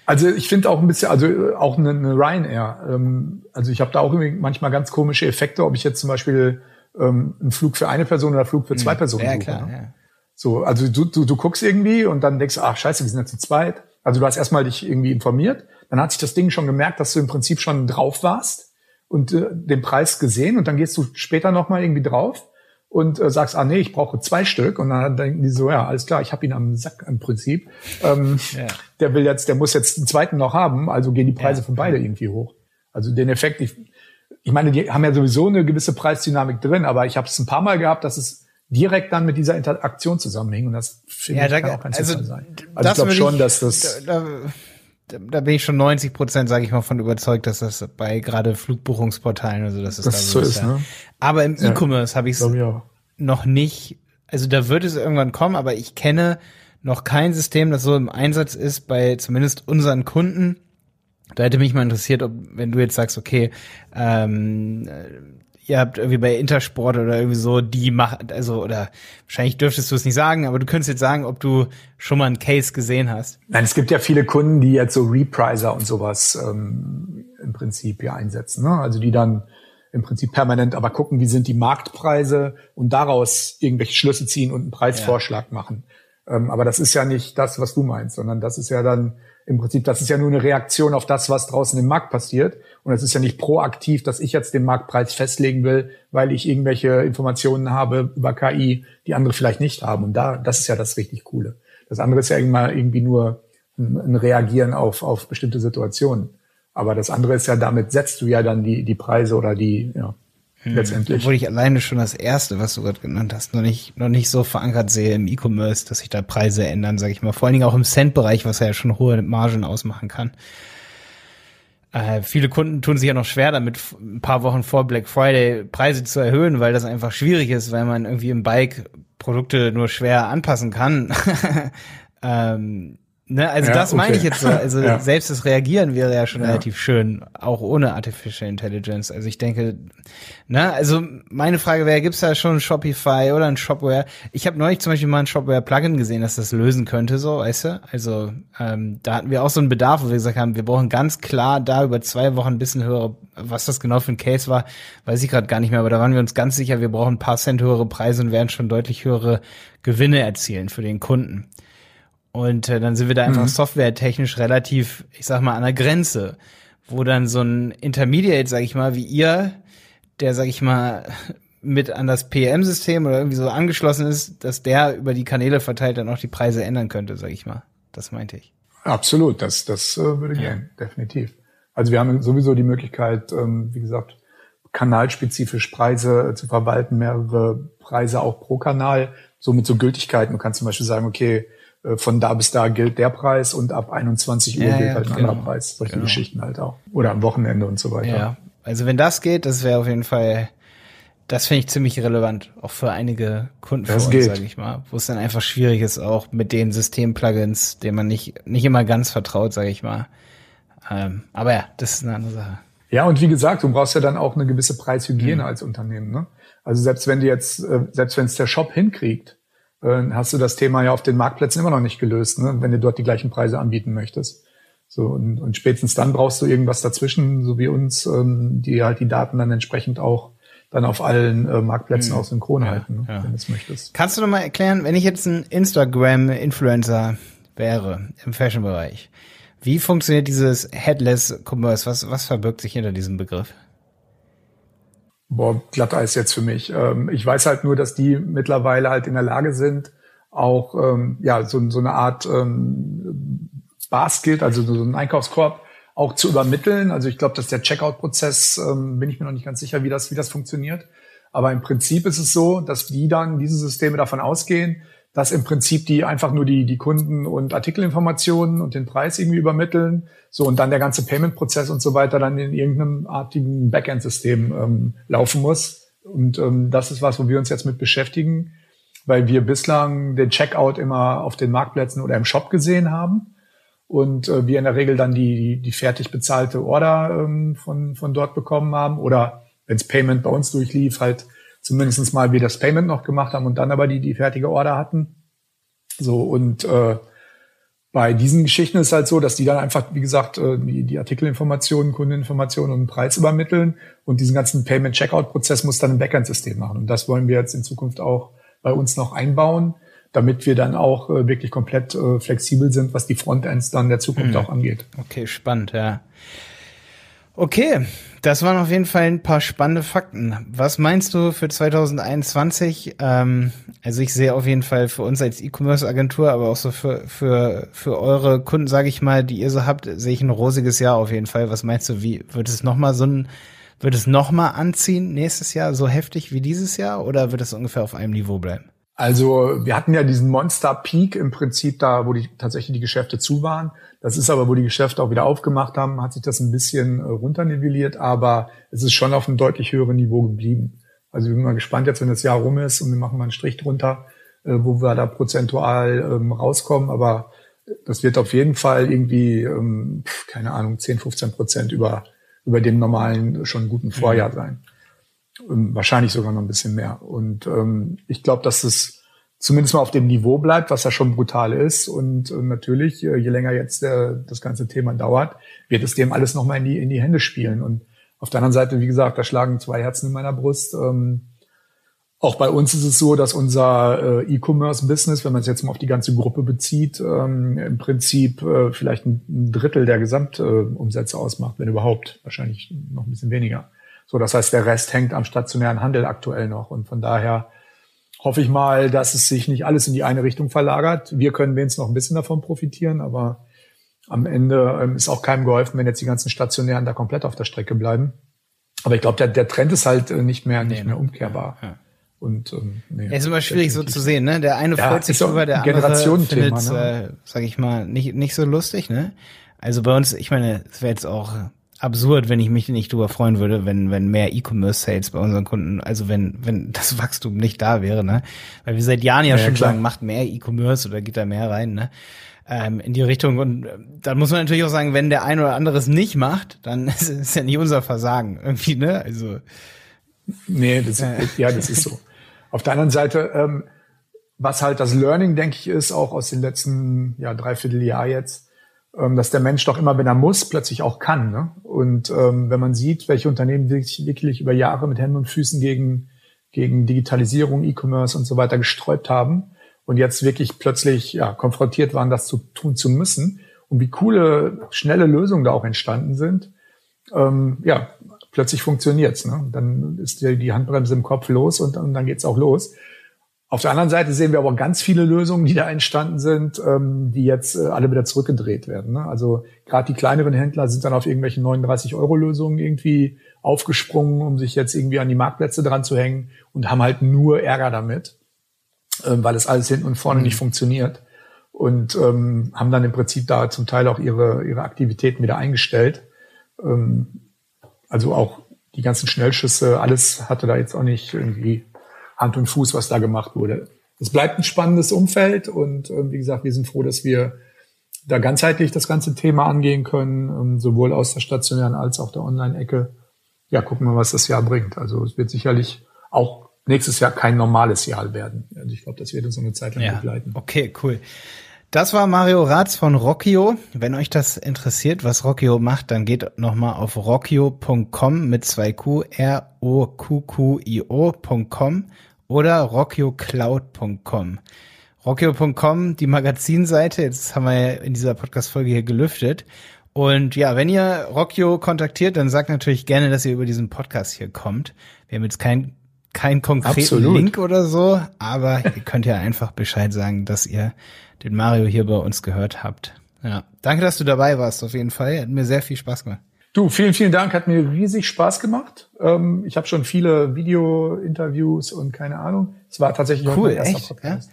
Also ich finde auch ein bisschen, also äh, auch eine, eine Ryanair. Ähm, also ich habe da auch irgendwie manchmal ganz komische Effekte, ob ich jetzt zum Beispiel ähm, einen Flug für eine Person oder einen Flug für zwei hm. Personen ja, buche. Klar, ne? ja. So, also du, du, du guckst irgendwie und dann denkst, ach scheiße, wir sind ja zu zweit. Also du hast erstmal dich irgendwie informiert, dann hat sich das Ding schon gemerkt, dass du im Prinzip schon drauf warst und äh, den Preis gesehen und dann gehst du später nochmal irgendwie drauf und äh, sagst, ah nee, ich brauche zwei Stück und dann denken die so, ja, alles klar, ich habe ihn am Sack im Prinzip. Ähm, ja. Der will jetzt, der muss jetzt einen zweiten noch haben, also gehen die Preise ja. von beide irgendwie hoch. Also den Effekt, ich, ich meine, die haben ja sowieso eine gewisse Preisdynamik drin, aber ich habe es ein paar Mal gehabt, dass es direkt dann mit dieser Interaktion zusammenhängt und das finde ja, ich da, kann auch kein also, sein. Also ich glaube schon, dass das da, da, da bin ich schon 90 Prozent, sage ich mal, von überzeugt, dass das bei gerade Flugbuchungsportalen oder so, dass es das da so ist. ist ja. ne? Aber im E-Commerce habe ich es noch nicht also da wird es irgendwann kommen, aber ich kenne noch kein System, das so im Einsatz ist bei zumindest unseren Kunden. Da hätte mich mal interessiert, ob, wenn du jetzt sagst, okay, ähm, ihr habt irgendwie bei Intersport oder irgendwie so, die macht, also, oder wahrscheinlich dürftest du es nicht sagen, aber du könntest jetzt sagen, ob du schon mal einen Case gesehen hast. Nein, es gibt ja viele Kunden, die jetzt so Repriser und sowas ähm, im Prinzip hier einsetzen. Ne? Also die dann im Prinzip permanent aber gucken, wie sind die Marktpreise und daraus irgendwelche Schlüsse ziehen und einen Preisvorschlag ja. machen. Ähm, aber das ist ja nicht das, was du meinst, sondern das ist ja dann im Prinzip, das ist ja nur eine Reaktion auf das, was draußen im Markt passiert. Und es ist ja nicht proaktiv, dass ich jetzt den Marktpreis festlegen will, weil ich irgendwelche Informationen habe über KI, die andere vielleicht nicht haben. Und da, das ist ja das richtig Coole. Das andere ist ja immer irgendwie nur ein Reagieren auf, auf bestimmte Situationen. Aber das andere ist ja, damit setzt du ja dann die, die Preise oder die, ja. Letztendlich. Obwohl ich alleine schon das erste, was du gerade genannt hast, noch nicht, noch nicht so verankert sehe im E-Commerce, dass sich da Preise ändern, sage ich mal. Vor allen Dingen auch im Cent-Bereich, was ja schon hohe Margen ausmachen kann. Äh, viele Kunden tun sich ja noch schwer damit, ein paar Wochen vor Black Friday Preise zu erhöhen, weil das einfach schwierig ist, weil man irgendwie im Bike Produkte nur schwer anpassen kann. ähm, Ne, also ja, das okay. meine ich jetzt so. Also ja. selbst das Reagieren wäre ja schon ja. relativ schön, auch ohne Artificial Intelligence. Also ich denke, ne, also meine Frage wäre, gibt's da schon ein Shopify oder ein Shopware? Ich habe neulich zum Beispiel mal ein Shopware-Plugin gesehen, das das lösen könnte, so, weißt du? Also ähm, da hatten wir auch so einen Bedarf, wo wir gesagt haben, wir brauchen ganz klar da über zwei Wochen ein bisschen höhere, was das genau für ein Case war, weiß ich gerade gar nicht mehr, aber da waren wir uns ganz sicher, wir brauchen ein paar Cent höhere Preise und werden schon deutlich höhere Gewinne erzielen für den Kunden. Und äh, dann sind wir da einfach mhm. softwaretechnisch relativ, ich sag mal, an der Grenze, wo dann so ein Intermediate, sag ich mal, wie ihr, der, sag ich mal, mit an das PM-System oder irgendwie so angeschlossen ist, dass der über die Kanäle verteilt dann auch die Preise ändern könnte, sag ich mal. Das meinte ich. Absolut, das, das äh, würde ja. gehen, definitiv. Also wir haben sowieso die Möglichkeit, ähm, wie gesagt, kanalspezifisch Preise zu verwalten, mehrere Preise auch pro Kanal, so mit so Gültigkeiten. Du kannst zum Beispiel sagen, okay, äh, von da bis da gilt der Preis und ab 21 Uhr ja, gilt ja, halt ein genau. anderer Preis. Solche genau. Geschichten halt auch. Oder am Wochenende und so weiter. Ja, also wenn das geht, das wäre auf jeden Fall, das finde ich ziemlich relevant, auch für einige Kunden das von uns, sage ich mal, wo es dann einfach schwierig ist, auch mit den System-Plugins, denen man nicht, nicht immer ganz vertraut, sage ich mal. Ähm, aber ja, das ist eine andere Sache. Ja, und wie gesagt, du brauchst ja dann auch eine gewisse Preishygiene mhm. als Unternehmen. Ne? Also selbst wenn du jetzt, äh, selbst wenn es der Shop hinkriegt, äh, hast du das Thema ja auf den Marktplätzen immer noch nicht gelöst, ne? wenn du dort die gleichen Preise anbieten möchtest. So, und, und spätestens dann brauchst du irgendwas dazwischen, so wie uns, ähm, die halt die Daten dann entsprechend auch dann auf allen äh, Marktplätzen mhm. auch synchron ja, halten, ne, ja. wenn du es möchtest. Kannst du noch mal erklären, wenn ich jetzt ein Instagram-Influencer wäre im Fashion-Bereich, wie funktioniert dieses Headless Commerce? Was, was verbirgt sich hinter diesem Begriff? Boah, Glatteis jetzt für mich. Ähm, ich weiß halt nur, dass die mittlerweile halt in der Lage sind, auch ähm, ja so, so eine Art ähm, Basket, also so einen Einkaufskorb auch zu übermitteln. Also ich glaube, dass der Checkout-Prozess, ähm, bin ich mir noch nicht ganz sicher, wie das, wie das funktioniert. Aber im Prinzip ist es so, dass die dann, diese Systeme davon ausgehen, dass im Prinzip die einfach nur die, die Kunden- und Artikelinformationen und den Preis irgendwie übermitteln. So, und dann der ganze Payment-Prozess und so weiter dann in irgendeinem artigen Backend-System ähm, laufen muss. Und ähm, das ist was, wo wir uns jetzt mit beschäftigen, weil wir bislang den Checkout immer auf den Marktplätzen oder im Shop gesehen haben. Und äh, wir in der Regel dann die, die, die fertig bezahlte Order ähm, von, von dort bekommen haben. Oder wenns Payment bei uns durchlief, halt zumindestens mal wir das Payment noch gemacht haben und dann aber die, die fertige Order hatten. So, und äh, bei diesen Geschichten ist es halt so, dass die dann einfach, wie gesagt, äh, die, die Artikelinformationen, Kundeninformationen und Preis übermitteln und diesen ganzen Payment-Checkout-Prozess muss dann ein Backend-System machen. Und das wollen wir jetzt in Zukunft auch bei uns noch einbauen, damit wir dann auch äh, wirklich komplett äh, flexibel sind, was die Frontends dann der Zukunft mhm. auch angeht. Okay, spannend, ja. Okay, das waren auf jeden Fall ein paar spannende Fakten. Was meinst du für 2021? Ähm, also ich sehe auf jeden Fall für uns als E-Commerce-Agentur, aber auch so für, für, für eure Kunden, sage ich mal, die ihr so habt, sehe ich ein rosiges Jahr auf jeden Fall. Was meinst du, wie wird es nochmal so ein, wird es nochmal anziehen nächstes Jahr so heftig wie dieses Jahr oder wird es ungefähr auf einem Niveau bleiben? Also wir hatten ja diesen Monster Peak im Prinzip da, wo die tatsächlich die Geschäfte zu waren. Das ist aber, wo die Geschäfte auch wieder aufgemacht haben, hat sich das ein bisschen äh, runternivelliert, aber es ist schon auf einem deutlich höheren Niveau geblieben. Also wir sind mal gespannt jetzt, wenn das Jahr rum ist und wir machen mal einen Strich drunter, äh, wo wir da prozentual ähm, rauskommen, aber das wird auf jeden Fall irgendwie, ähm, keine Ahnung, 10, 15 Prozent über, über dem normalen, schon guten Vorjahr mhm. sein. Ähm, wahrscheinlich sogar noch ein bisschen mehr. Und ich glaube, dass es zumindest mal auf dem Niveau bleibt, was ja schon brutal ist. Und äh, natürlich, äh, je länger jetzt äh, das ganze Thema dauert, wird es dem alles nochmal in die, in die Hände spielen. Und auf der anderen Seite, wie gesagt, da schlagen zwei Herzen in meiner Brust. Ähm, auch bei uns ist es so, dass unser äh, E-Commerce-Business, wenn man es jetzt mal auf die ganze Gruppe bezieht, ähm, im Prinzip äh, vielleicht ein, Drittel der Gesamtumsätze ausmacht, wenn überhaupt, wahrscheinlich noch ein bisschen weniger. So, das heißt, der Rest hängt am stationären Handel aktuell noch. Und von daher hoffe ich mal, dass es sich nicht alles in die eine Richtung verlagert. Wir können wenigstens noch ein bisschen davon profitieren, aber am Ende ähm, ist auch keinem geholfen, wenn jetzt die ganzen Stationären da komplett auf der Strecke bleiben. Aber ich glaube, der, der Trend ist halt äh, nicht mehr, nicht mehr umkehrbar. Ja, ja. Und ähm, nee, es ist immer schwierig so zu sehen, ne? Der eine ja, freut sich drüber, der andere findet, ne? äh, sag ich mal, nicht nicht so lustig, ne? Also bei uns, ich meine, es wäre jetzt auch absurd, wenn ich mich nicht drüber freuen würde, wenn wenn mehr E-Commerce-Sales bei unseren Kunden, also wenn wenn das Wachstum nicht da wäre, ne? Weil wir seit Jahren ja, ja schon klar. sagen, macht mehr E-Commerce oder geht da mehr rein, ne? Ähm, in die Richtung und äh, dann muss man natürlich auch sagen, wenn der ein oder andere es nicht macht, dann ist es ja nicht unser Versagen irgendwie, ne? Also Nee, das, äh. ja, das ist so. Auf der anderen Seite, ähm, was halt das Learning, denke ich, ist, auch aus den letzten ja, dreiviertel Jahr jetzt, ähm, dass der Mensch doch immer, wenn er muss, plötzlich auch kann. Ne? Und ähm, wenn man sieht, welche Unternehmen wirklich, wirklich über Jahre mit Händen und Füßen gegen, gegen Digitalisierung, E-Commerce und so weiter gesträubt haben und jetzt wirklich plötzlich ja, konfrontiert waren, das zu tun zu müssen und wie coole, schnelle Lösungen da auch entstanden sind, ähm, ja, plötzlich funktioniert's. Ne? Dann ist die, die Handbremse im Kopf los und, und dann geht's auch los. Auf der anderen Seite sehen wir aber ganz viele Lösungen, die da entstanden sind, ähm, die jetzt äh, alle wieder zurückgedreht werden. Ne? Also gerade die kleineren Händler sind dann auf irgendwelchen 39-Euro-Lösungen irgendwie aufgesprungen, um sich jetzt irgendwie an die Marktplätze dran zu hängen und haben halt nur Ärger damit, ähm, weil es alles hinten und vorne mhm. nicht funktioniert. Und ähm, haben dann im Prinzip da zum Teil auch ihre, ihre Aktivitäten wieder eingestellt. Ähm, also auch die ganzen Schnellschüsse, alles hatte da jetzt auch nicht irgendwie Hand und Fuß, was da gemacht wurde. Es bleibt ein spannendes Umfeld und äh, wie gesagt, wir sind froh, dass wir da ganzheitlich das ganze Thema angehen können, ähm, sowohl aus der stationären als auch der Online-Ecke. Ja, gucken wir, was das Jahr bringt. Also es wird sicherlich auch nächstes Jahr kein normales Jahr werden. Also ich glaube, das wird uns so eine Zeit lang ja, begleiten. Okay, cool. Das war Mario Ratz von Rockio. Wenn euch das interessiert, was Rockio macht, dann geht nochmal auf rockio.com mit zwei Q, R-O-Q-Q-I-O.com oder rockiocloud.com. Rockio.com, die Magazinseite, jetzt haben wir ja in dieser Podcast-Folge hier gelüftet. Und ja, wenn ihr Rockio kontaktiert, dann sagt natürlich gerne, dass ihr über diesen Podcast hier kommt. Wir haben jetzt kein kein konkreten Absolut. Link oder so, aber ihr könnt ja einfach Bescheid sagen, dass ihr den Mario hier bei uns gehört habt. Ja, danke, dass du dabei warst. Auf jeden Fall, hat mir sehr viel Spaß gemacht. Du, vielen, vielen Dank. Hat mir riesig Spaß gemacht. Ähm, ich habe schon viele Video-Interviews und keine Ahnung. Es war tatsächlich cool, mein erster echt? Podcast.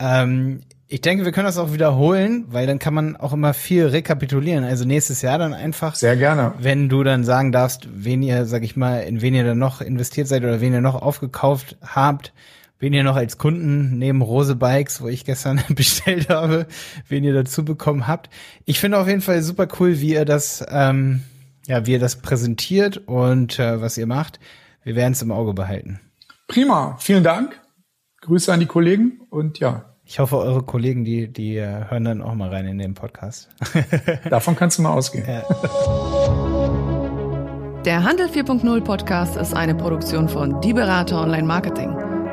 Ja? Ähm, ich denke, wir können das auch wiederholen, weil dann kann man auch immer viel rekapitulieren. Also nächstes Jahr dann einfach. Sehr gerne. Wenn du dann sagen darfst, wen ihr, sag ich mal, in wen ihr dann noch investiert seid oder wen ihr noch aufgekauft habt, wen ihr noch als Kunden neben Rose Bikes, wo ich gestern bestellt habe, wen ihr dazu bekommen habt. Ich finde auf jeden Fall super cool, wie ihr das, ähm, ja, wie ihr das präsentiert und äh, was ihr macht. Wir werden es im Auge behalten. Prima, vielen Dank. Grüße an die Kollegen und ja. Ich hoffe, eure Kollegen, die, die äh, hören dann auch mal rein in den Podcast. Davon kannst du mal ausgehen. Ja. Der Handel 4.0 Podcast ist eine Produktion von Die Berater Online Marketing.